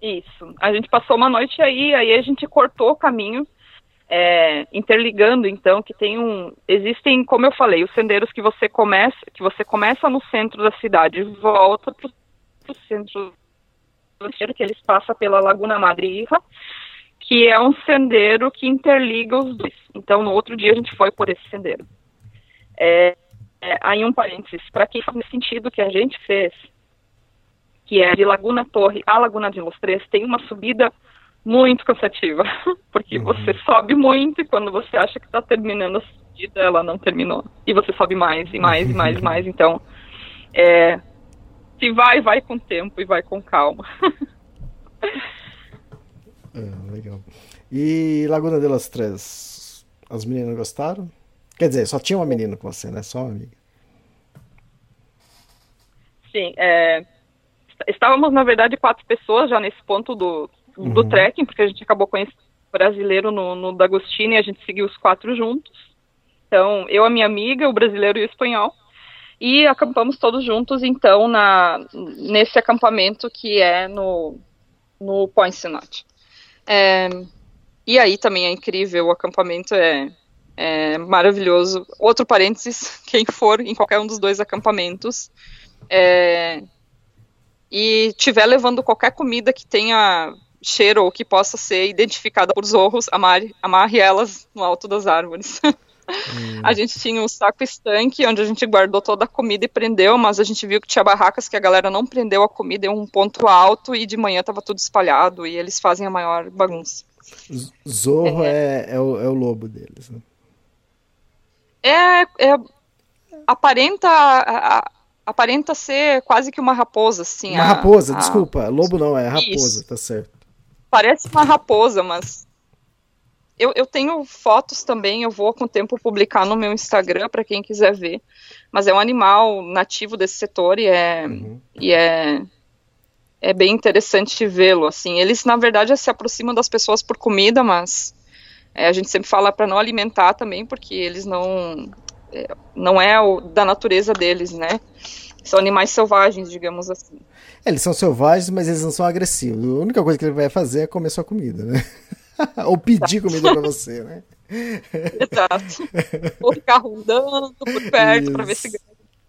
Isso. A gente passou uma noite aí, aí a gente cortou o caminho, é, interligando então que tem um, existem, como eu falei, os sendeiros que você começa, que você começa no centro da cidade, volta para o centro que eles passam pela Laguna Madriva, que é um sendeiro que interliga os dois. Então, no outro dia a gente foi por esse sendeiro. É, é, aí um parênteses, para quem faz sentido que a gente fez, que é de Laguna Torre a Laguna de Los Três, tem uma subida muito cansativa, porque uhum. você sobe muito e quando você acha que está terminando a subida, ela não terminou. E você sobe mais e mais e mais e mais. Então, é, se vai, vai com tempo e vai com calma. é, legal. E Laguna de Los Três, as meninas gostaram? Quer dizer, só tinha uma menina com você, né? Só uma amiga. Sim, é, estávamos, na verdade, quatro pessoas já nesse ponto do, do uhum. trekking, porque a gente acabou conhecendo o brasileiro no, no D'Agostini e a gente seguiu os quatro juntos. Então, eu, a minha amiga, o brasileiro e o espanhol. E acampamos todos juntos, então, na, nesse acampamento que é no, no Poinsonat. É, e aí também é incrível, o acampamento é, é maravilhoso. Outro parênteses, quem for em qualquer um dos dois acampamentos, é, e tiver levando qualquer comida que tenha cheiro ou que possa ser identificada por zorros, amarre, amarre elas no alto das árvores. Hum. A gente tinha um saco estanque onde a gente guardou toda a comida e prendeu, mas a gente viu que tinha barracas que a galera não prendeu a comida em um ponto alto e de manhã estava tudo espalhado e eles fazem a maior bagunça. Zorro é, é, é, o, é o, lobo deles, né? É, é aparenta a, aparenta ser quase que uma raposa, assim. Uma a, raposa, a... desculpa. Lobo não, é raposa, Isso. tá certo. Parece uma raposa, mas. Eu, eu tenho fotos também, eu vou com o tempo publicar no meu Instagram para quem quiser ver. Mas é um animal nativo desse setor e é. Uhum. E é é bem interessante vê-lo. Assim, eles na verdade se aproximam das pessoas por comida, mas é, a gente sempre fala para não alimentar também, porque eles não é, não é o, da natureza deles, né? São animais selvagens, digamos assim. É, eles são selvagens, mas eles não são agressivos. A única coisa que ele vai fazer é comer sua comida, né? Ou pedir comida pra você, né? Exato. Ou ficar rondando por perto para ver se ganha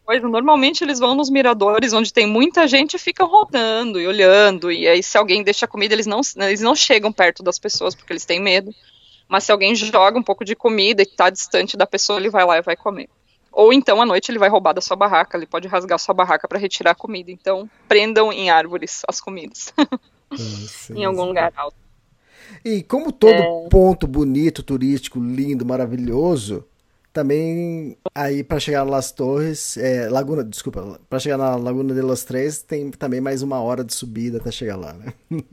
coisa. Normalmente eles vão nos miradores onde tem muita gente e ficam rodando e olhando. E aí, se alguém deixa comida, eles não, eles não chegam perto das pessoas porque eles têm medo. Mas se alguém joga um pouco de comida e está distante da pessoa, ele vai lá e vai comer. Ou então à noite ele vai roubar da sua barraca, ele pode rasgar sua barraca para retirar a comida. Então prendam em árvores as comidas. Ah, em algum lugar alto. E como todo é... ponto bonito, turístico, lindo, maravilhoso, também aí para chegar na Las Torres, é, Laguna, desculpa, para chegar na Laguna de los Três tem também mais uma hora de subida até chegar lá, né?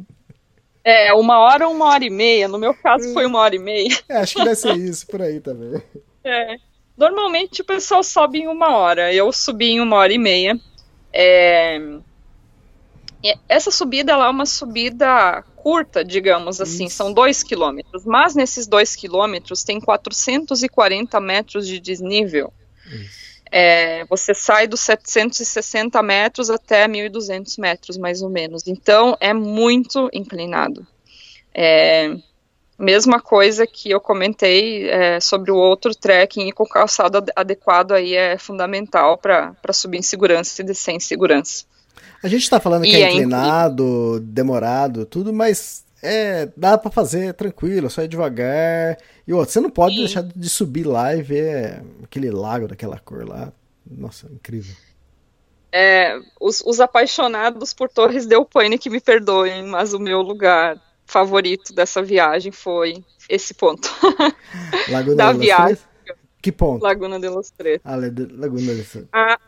É, uma hora ou uma hora e meia. No meu caso foi uma hora e meia. É, acho que deve ser isso por aí também. É. Normalmente o pessoal sobe em uma hora. Eu subi em uma hora e meia. É... Essa subida é uma subida curta, digamos assim, Isso. são dois quilômetros. Mas nesses dois quilômetros tem 440 metros de desnível. É, você sai dos 760 metros até 1.200 metros, mais ou menos. Então é muito inclinado. É, mesma coisa que eu comentei é, sobre o outro trekking e com calçado adequado aí é fundamental para subir em segurança e descer em segurança. A gente está falando que é, é inclinado, demorado, tudo, mas é, dá para fazer tranquilo, só ir devagar. E outro, você não pode Sim. deixar de subir lá e ver aquele lago daquela cor lá. Nossa, incrível. É, os, os apaixonados por Torres Del Paine que me perdoem, mas o meu lugar favorito dessa viagem foi esse ponto. Laguna da viagem. Que ponto? Laguna de los Tres. Ah, Laguna de los. Ah,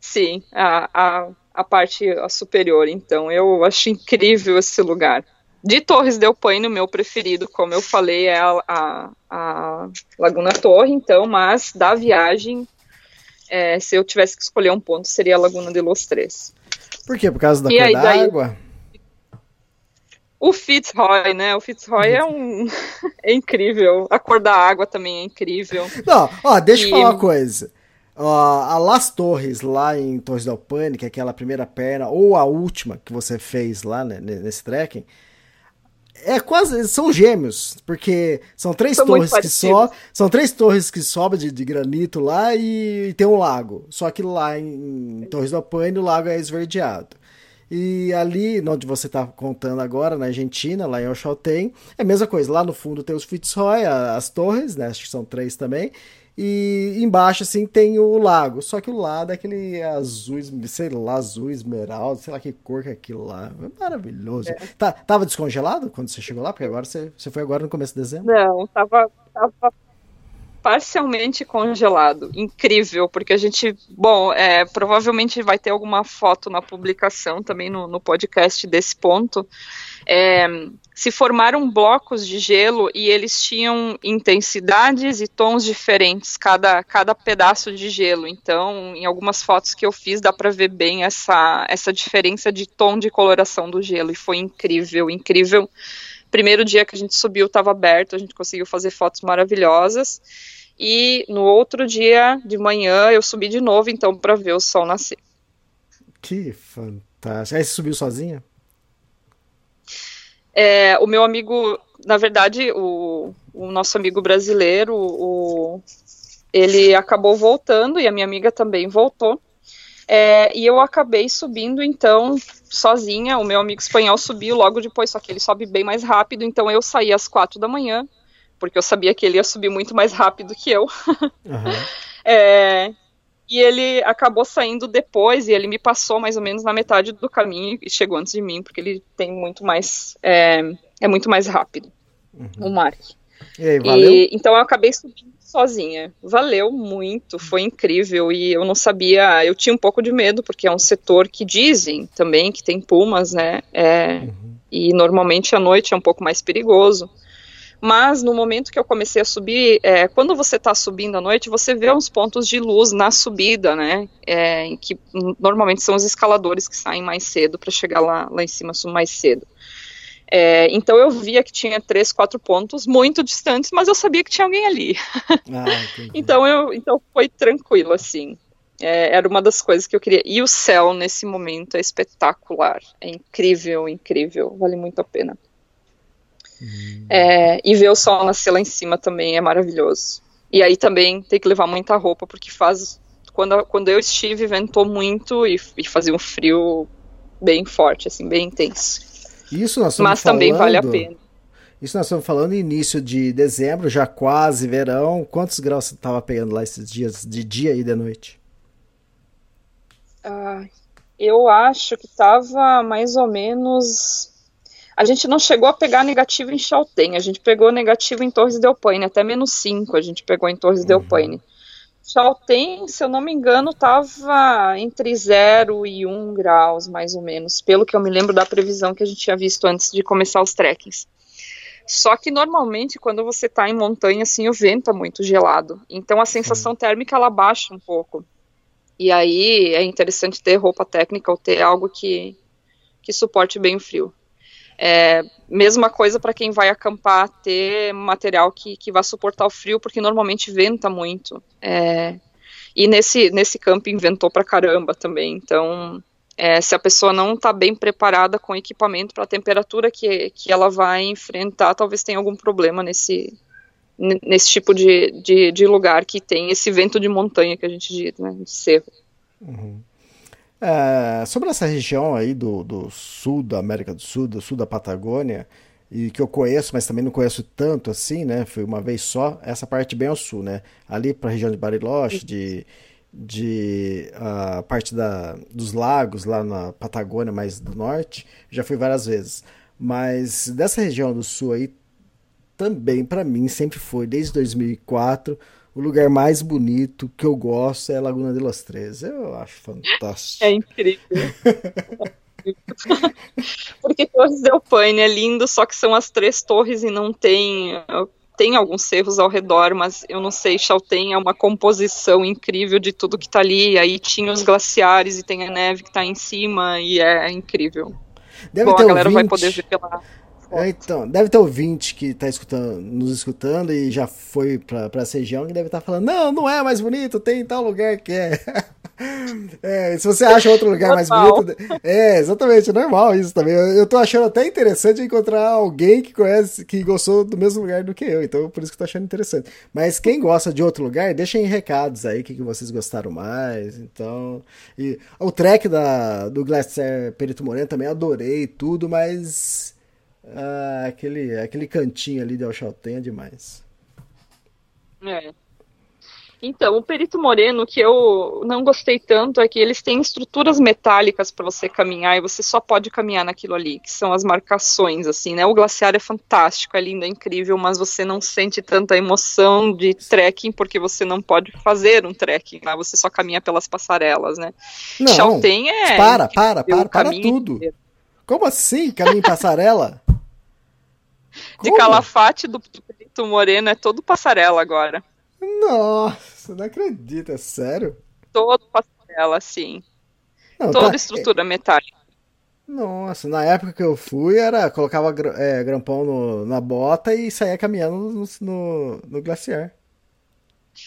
sim, a, a, a parte superior. Então, eu acho incrível esse lugar. De Torres del Paine, o meu preferido, como eu falei, é a, a, a Laguna Torre, então, mas da viagem, é, se eu tivesse que escolher um ponto, seria a Laguna de los Tres. Por quê? Por causa da cor da água? O Fitzroy, né? O Fitzroy é um. é incrível. A cor da água também é incrível. Não, ó, deixa e... eu falar uma coisa. Uh, a Las Torres, lá em Torres del Paine, que é aquela primeira perna, ou a última que você fez lá né, nesse trekking, é quase. São gêmeos, porque são três são torres que só. São três torres que sobem de, de, granito lá e, e, tem um lago. Só que lá em, em Torres del Paine o lago é esverdeado. E ali, onde você está contando agora, na Argentina, lá em Oxaltem, é a mesma coisa. Lá no fundo tem os Fitzroy, as torres, né? Acho que são três também. E embaixo, assim, tem o lago. Só que o lado é aquele azul, sei lá, azul esmeralda, sei lá que cor que é aquilo lá. Maravilhoso. É. Tá, tava descongelado quando você chegou lá? Porque agora você, você foi agora no começo de dezembro? Não, tava, tava parcialmente congelado. Incrível, porque a gente, bom, é, provavelmente vai ter alguma foto na publicação também no, no podcast desse ponto é, se formaram blocos de gelo e eles tinham intensidades e tons diferentes, cada, cada pedaço de gelo. Então, em algumas fotos que eu fiz, dá para ver bem essa, essa diferença de tom de coloração do gelo. E foi incrível, incrível. Primeiro dia que a gente subiu estava aberto, a gente conseguiu fazer fotos maravilhosas. E no outro dia de manhã eu subi de novo, então, para ver o sol nascer. Que fantástico. Aí você subiu sozinha? É, o meu amigo, na verdade, o, o nosso amigo brasileiro, o, ele acabou voltando e a minha amiga também voltou. É, e eu acabei subindo, então, sozinha. O meu amigo espanhol subiu logo depois, só que ele sobe bem mais rápido. Então, eu saí às quatro da manhã, porque eu sabia que ele ia subir muito mais rápido que eu. Uhum. é, e ele acabou saindo depois, e ele me passou mais ou menos na metade do caminho e chegou antes de mim, porque ele tem muito mais. É, é muito mais rápido, uhum. o Mark. E aí, valeu? E, então eu acabei subindo sozinha. Valeu muito, foi incrível. E eu não sabia, eu tinha um pouco de medo, porque é um setor que dizem também que tem pumas, né? É, uhum. E normalmente à noite é um pouco mais perigoso. Mas no momento que eu comecei a subir, é, quando você está subindo à noite, você vê uns pontos de luz na subida, né? É, que normalmente são os escaladores que saem mais cedo para chegar lá, lá em cima mais cedo. É, então eu via que tinha três, quatro pontos muito distantes, mas eu sabia que tinha alguém ali. Ah, então eu, então foi tranquilo assim. é, era uma das coisas que eu queria. E o céu nesse momento é espetacular, é incrível, incrível, vale muito a pena. Hum. É, e ver o sol nascer lá em cima também é maravilhoso. E aí também tem que levar muita roupa, porque faz. Quando, quando eu estive, ventou muito e, e fazia um frio bem forte, assim, bem intenso. Isso nós Mas falando, também vale a pena. Isso nós estamos falando início de dezembro, já quase verão. Quantos graus você estava pegando lá esses dias, de dia e de noite? Ah, eu acho que estava mais ou menos a gente não chegou a pegar negativo em Chaltén, a gente pegou negativo em Torres del Paine, até menos 5 a gente pegou em Torres uhum. del Paine. Chaltén, se eu não me engano, estava entre 0 e 1 um graus, mais ou menos, pelo que eu me lembro da previsão que a gente tinha visto antes de começar os trekkings. Só que normalmente quando você está em montanha, assim, o vento é muito gelado. Então a sensação térmica ela baixa um pouco. E aí é interessante ter roupa técnica ou ter algo que, que suporte bem o frio. É, mesma coisa para quem vai acampar, ter material que, que vá suportar o frio, porque normalmente venta muito. É, e nesse, nesse camping ventou para caramba também. Então, é, se a pessoa não está bem preparada com equipamento para a temperatura que, que ela vai enfrentar, talvez tenha algum problema nesse, nesse tipo de, de, de lugar que tem esse vento de montanha que a gente diz, né, de cerro. Uhum. É, sobre essa região aí do, do sul da América do Sul, do sul da Patagônia, e que eu conheço, mas também não conheço tanto assim, né? Foi uma vez só, essa parte bem ao sul, né? Ali para a região de Bariloche, de, de a parte da, dos lagos lá na Patagônia, mais do norte, já fui várias vezes. Mas dessa região do sul aí, também para mim sempre foi, desde 2004, o lugar mais bonito que eu gosto é a Laguna de los Três. Eu acho fantástico. É incrível. Porque Torres del Paine é lindo, só que são as três torres e não tem tem alguns cerros ao redor, mas eu não sei, Chaltén é uma composição incrível de tudo que tá ali, aí tinha os glaciares e tem a neve que tá em cima e é incrível. Deve Bom, a galera vai poder ver pela é, então, deve ter ouvinte que está escutando, nos escutando e já foi para essa região que deve estar tá falando, não, não é mais bonito, tem tal lugar que é. é se você acha outro lugar mais bonito. É, exatamente, é normal isso também. Eu, tô achando até interessante encontrar alguém que conhece, que gostou do mesmo lugar do que eu, então por isso que eu tô achando interessante. Mas quem gosta de outro lugar, deixem recados aí, o que, que vocês gostaram mais. Então. E, o track da, do Glacier Perito Moreno também adorei tudo, mas ah, aquele, aquele cantinho ali de Alchalten é demais. É. Então, o Perito Moreno, que eu não gostei tanto, é que eles têm estruturas metálicas para você caminhar e você só pode caminhar naquilo ali, que são as marcações, assim, né? O glaciar é fantástico, é lindo, é incrível, mas você não sente tanta emoção de trekking porque você não pode fazer um trekking, né? Você só caminha pelas passarelas, né? Não, é. Para, para, para, para tudo. Inteiro. Como assim, caminho em passarela? de? Calafate do Perito Moreno é todo passarela agora. Nossa, não acredito, é sério? Todo passarela, sim. Não, Toda tá... estrutura é... metálica. Nossa, na época que eu fui, era colocava é, grampão no, na bota e saía caminhando no, no, no glaciar.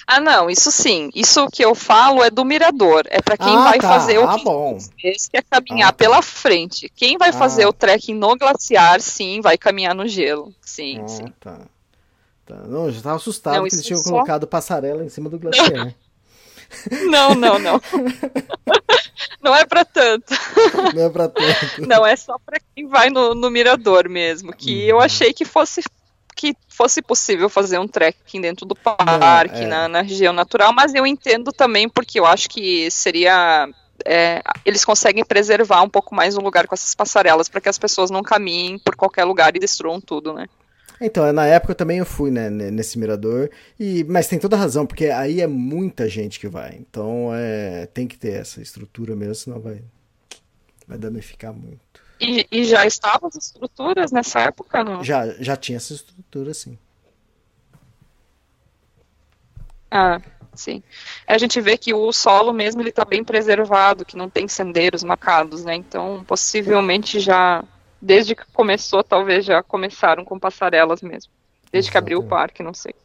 Ah, não, isso sim. Isso que eu falo é do mirador. É para quem ah, vai tá. fazer o ah, bom. que quer caminhar ah, tá. pela frente. Quem vai ah. fazer o trekking no glaciar, sim, vai caminhar no gelo. Sim, ah, sim. Tá. tá. Não, eu já tava assustado não, que eles tinham só... colocado passarela em cima do glaciar. Não, não, não. não é para tanto. Não é para tanto. Não, é só para quem vai no, no mirador mesmo. Que eu uhum. achei que fosse que fosse possível fazer um trekking dentro do parque, é. na, na, região natural, mas eu entendo também porque eu acho que seria. É, eles conseguem preservar um pouco mais o lugar com essas passarelas para que as pessoas não caminhem por qualquer lugar e destruam tudo, né? Então, na época também eu fui né, nesse mirador, e, mas tem toda razão, porque aí é muita gente que vai. Então é, tem que ter essa estrutura mesmo, senão vai, vai danificar muito. E, e, já estavam as estruturas nessa época, não? Já, já tinha essa estrutura, sim. Ah, sim. A gente vê que o solo mesmo ele está bem preservado, que não tem sendeiros marcados, né? Então, possivelmente já, desde que começou, talvez já começaram com passarelas mesmo. Desde Exatamente. que abriu o parque, não sei.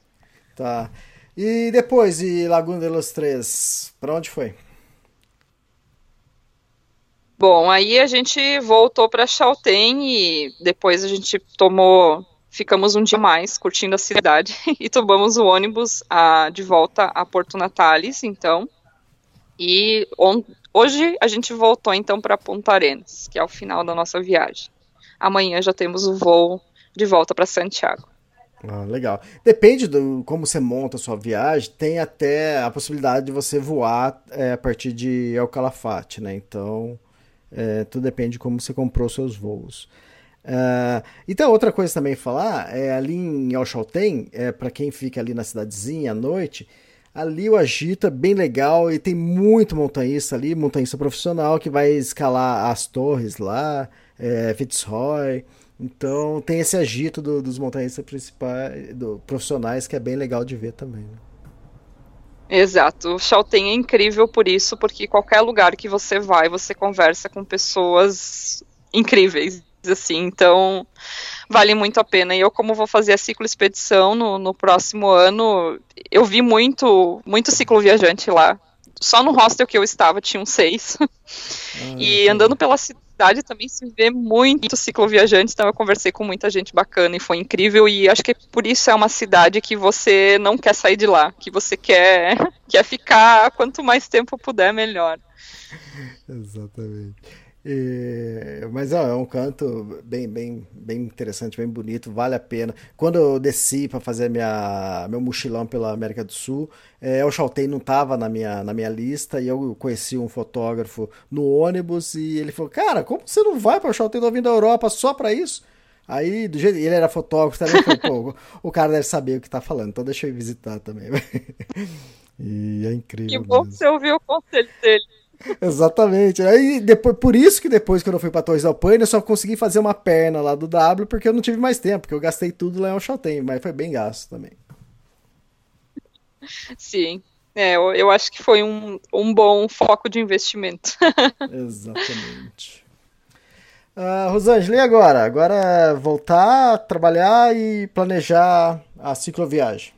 Tá. E depois de Laguna de los Três, para onde foi? Bom, aí a gente voltou para Chaltén e depois a gente tomou, ficamos um dia mais curtindo a cidade e tomamos o ônibus a, de volta a Porto Natales, então. E on, hoje a gente voltou então para Ponta Arenas, que é o final da nossa viagem. Amanhã já temos o voo de volta para Santiago. Ah, legal. Depende do como você monta a sua viagem, tem até a possibilidade de você voar é, a partir de El Calafate, né? Então, é, tudo depende de como você comprou seus voos. Uh, então, outra coisa também falar, é ali em Chaltén, é, para quem fica ali na cidadezinha à noite, ali o agito é bem legal e tem muito montanhista ali, montanhista profissional que vai escalar as torres lá, é, Fitzroy. Então tem esse agito do, dos montanhistas principais, do, profissionais que é bem legal de ver também. Né? Exato. O Chaltén é incrível por isso, porque qualquer lugar que você vai, você conversa com pessoas incríveis, assim. Então, vale muito a pena. E eu, como vou fazer a ciclo expedição no, no próximo ano, eu vi muito, muito ciclo viajante lá. Só no hostel que eu estava tinham seis. Ah, e andando pela cidade cidade também se vê muito cicloviajante, então eu conversei com muita gente bacana e foi incrível e acho que por isso é uma cidade que você não quer sair de lá, que você quer, quer ficar quanto mais tempo puder, melhor. Exatamente. E, mas ó, é um canto bem, bem, bem interessante, bem bonito, vale a pena. Quando eu desci para fazer minha, meu mochilão pela América do Sul, é, o Chaltén não estava na minha, na minha lista e eu conheci um fotógrafo no ônibus e ele falou: Cara, como você não vai para o Chaltén? Tô vindo da Europa só para isso? Aí, do jeito, ele era fotógrafo também, o cara deve saber o que tá falando, então deixa eu ir visitar também. e é incrível. Que bom mesmo. que você ouviu o conselho dele. Exatamente. Aí depois, por isso que depois que eu fui pra Torres del Paine, eu só consegui fazer uma perna lá do W, porque eu não tive mais tempo, porque eu gastei tudo lá em Alchalten, mas foi bem gasto também. Sim. É, eu, eu acho que foi um, um bom foco de investimento. Exatamente. Uh, Rosângela, e agora? Agora é voltar, trabalhar e planejar a cicloviagem.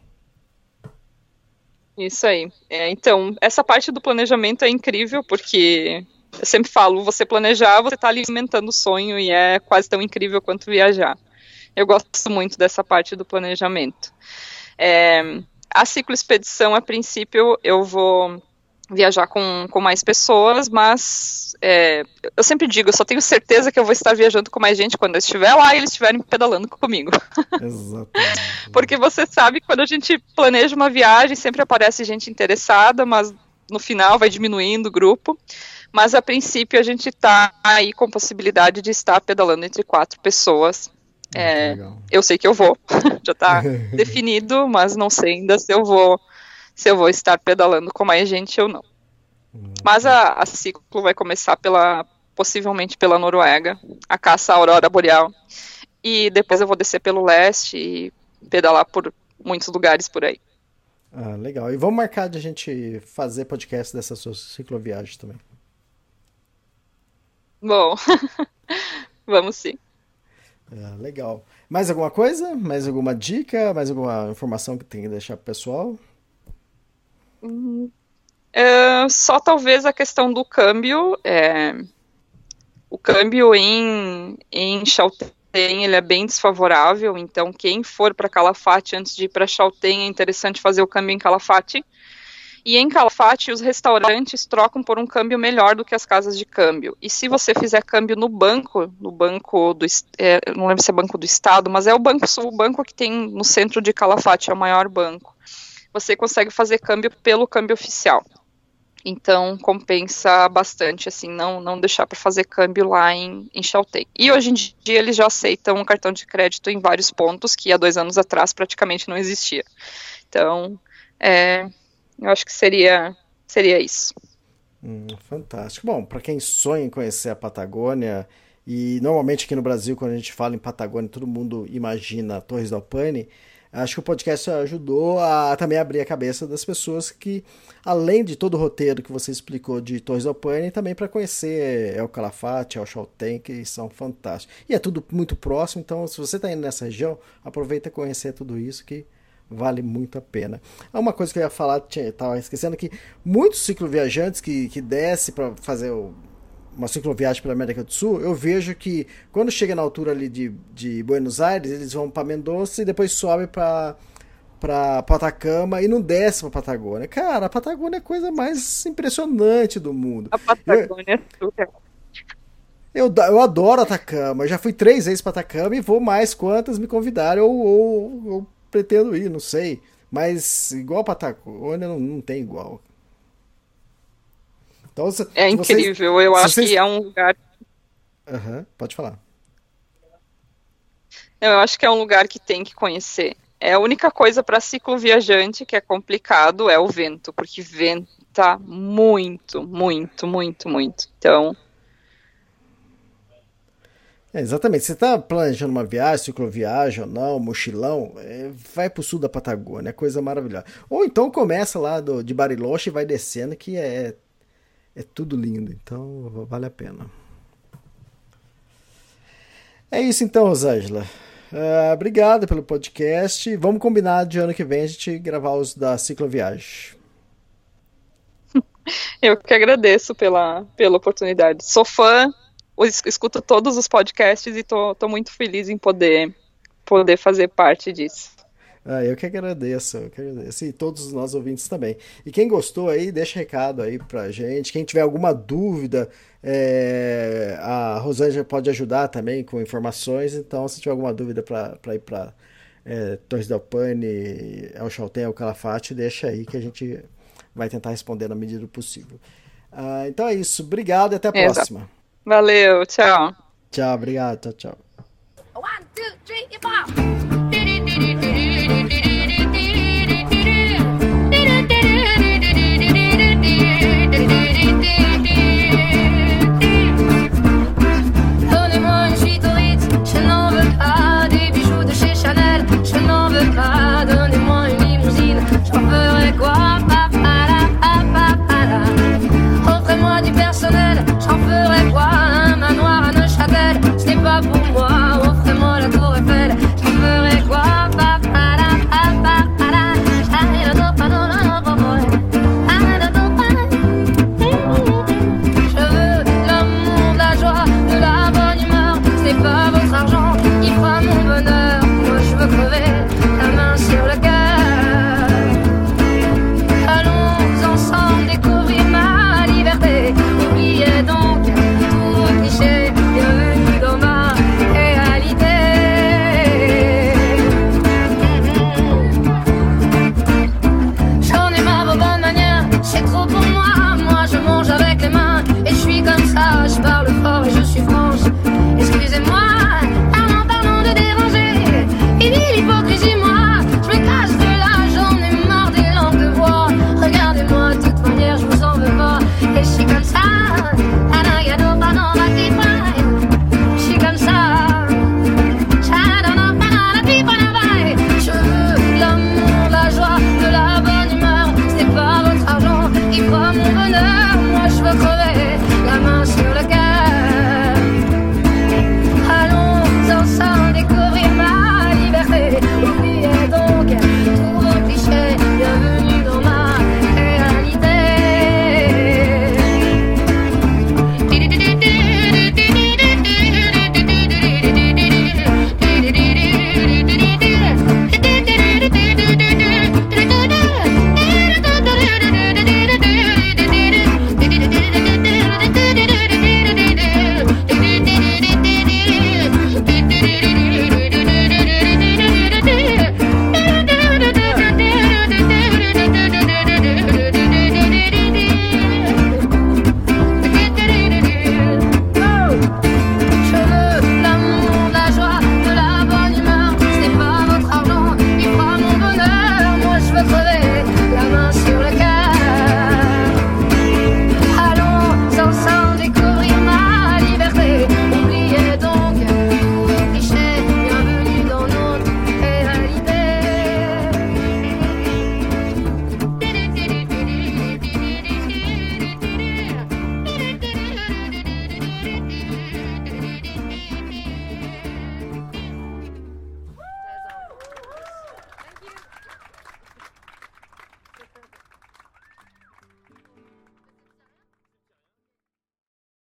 Isso aí. É, então, essa parte do planejamento é incrível, porque eu sempre falo, você planejar, você está alimentando o sonho e é quase tão incrível quanto viajar. Eu gosto muito dessa parte do planejamento. É, a ciclo expedição, a princípio, eu vou viajar com, com mais pessoas, mas é, eu sempre digo, eu só tenho certeza que eu vou estar viajando com mais gente quando eu estiver lá e eles estiverem pedalando comigo. Exatamente. Porque você sabe que quando a gente planeja uma viagem, sempre aparece gente interessada, mas no final vai diminuindo o grupo. Mas a princípio a gente está aí com possibilidade de estar pedalando entre quatro pessoas. É, eu sei que eu vou, já está definido, mas não sei ainda se eu vou se eu vou estar pedalando com mais gente ou não. Mas a, a ciclo vai começar pela possivelmente pela Noruega, a caça à aurora boreal. E depois eu vou descer pelo leste e pedalar por muitos lugares por aí. Ah, legal. E vamos marcar de a gente fazer podcast dessa sua cicloviagem também. Bom, vamos sim. Ah, legal. Mais alguma coisa? Mais alguma dica? Mais alguma informação que tem que deixar pro pessoal? Uh, só talvez a questão do câmbio. É, o câmbio em, em Chaltén ele é bem desfavorável, então quem for para Calafate antes de ir para Chaltén é interessante fazer o câmbio em Calafate. E em Calafate os restaurantes trocam por um câmbio melhor do que as casas de câmbio. E se você fizer câmbio no banco, no banco do é, não lembro se é banco do estado, mas é o banco o banco que tem no centro de Calafate, é o maior banco você consegue fazer câmbio pelo câmbio oficial. Então compensa bastante, assim, não, não deixar para fazer câmbio lá em, em Chaltén. E hoje em dia eles já aceitam um cartão de crédito em vários pontos que há dois anos atrás praticamente não existia. Então, é, eu acho que seria, seria isso. Hum, fantástico. Bom, para quem sonha em conhecer a Patagônia, e normalmente aqui no Brasil, quando a gente fala em Patagônia, todo mundo imagina Torres do Alpine. Acho que o podcast ajudou a também abrir a cabeça das pessoas que, além de todo o roteiro que você explicou de Torres Paine, também para conhecer El Calafate, El Chaltén, que são fantásticos. E é tudo muito próximo, então se você está indo nessa região, aproveita conhecer tudo isso que vale muito a pena. Uma coisa que eu ia falar, estava esquecendo que muitos cicloviajantes que, que desce para fazer o uma cicloviagem pela América do Sul, eu vejo que quando chega na altura ali de, de Buenos Aires, eles vão para Mendoza e depois sobe para para Atacama e não desce para Patagônia. Cara, a Patagônia é a coisa mais impressionante do mundo. A Patagônia eu, é surreal. Eu, eu adoro Atacama. Eu já fui três vezes para Atacama e vou mais quantas me convidaram ou, ou, ou pretendo ir, não sei. Mas igual a Patagônia não, não tem igual. Então, se, é se incrível, vocês, eu acho vocês... que é um lugar. Uhum, pode falar. Eu acho que é um lugar que tem que conhecer. É a única coisa para cicloviajante que é complicado é o vento, porque venta muito, muito, muito, muito. Então, é, exatamente. Você está planejando uma viagem, cicloviagem ou não, mochilão, é, vai para o sul da Patagônia, é coisa maravilhosa. Ou então começa lá do, de Bariloche e vai descendo, que é, é tudo lindo. Então vale a pena. É isso então, Rosângela. Uh, obrigado pelo podcast. Vamos combinar de ano que vem a gente gravar os da cicloviagem. Eu que agradeço pela, pela oportunidade. Sou fã escuto todos os podcasts e tô, tô muito feliz em poder, poder fazer parte disso. Ah, eu que agradeço, eu que agradeço. E todos os nossos ouvintes também. E quem gostou aí, deixa recado aí pra gente. Quem tiver alguma dúvida, é, a Rosângela pode ajudar também com informações. Então, se tiver alguma dúvida para ir para é, Torres del Paine, El Chaltén, El Calafate, deixa aí que a gente vai tentar responder na medida do possível. Ah, então é isso. Obrigado e até a é, próxima. Valeu, tchau. Tchau, obrigado, tchau, tchau. One, two, three, did it.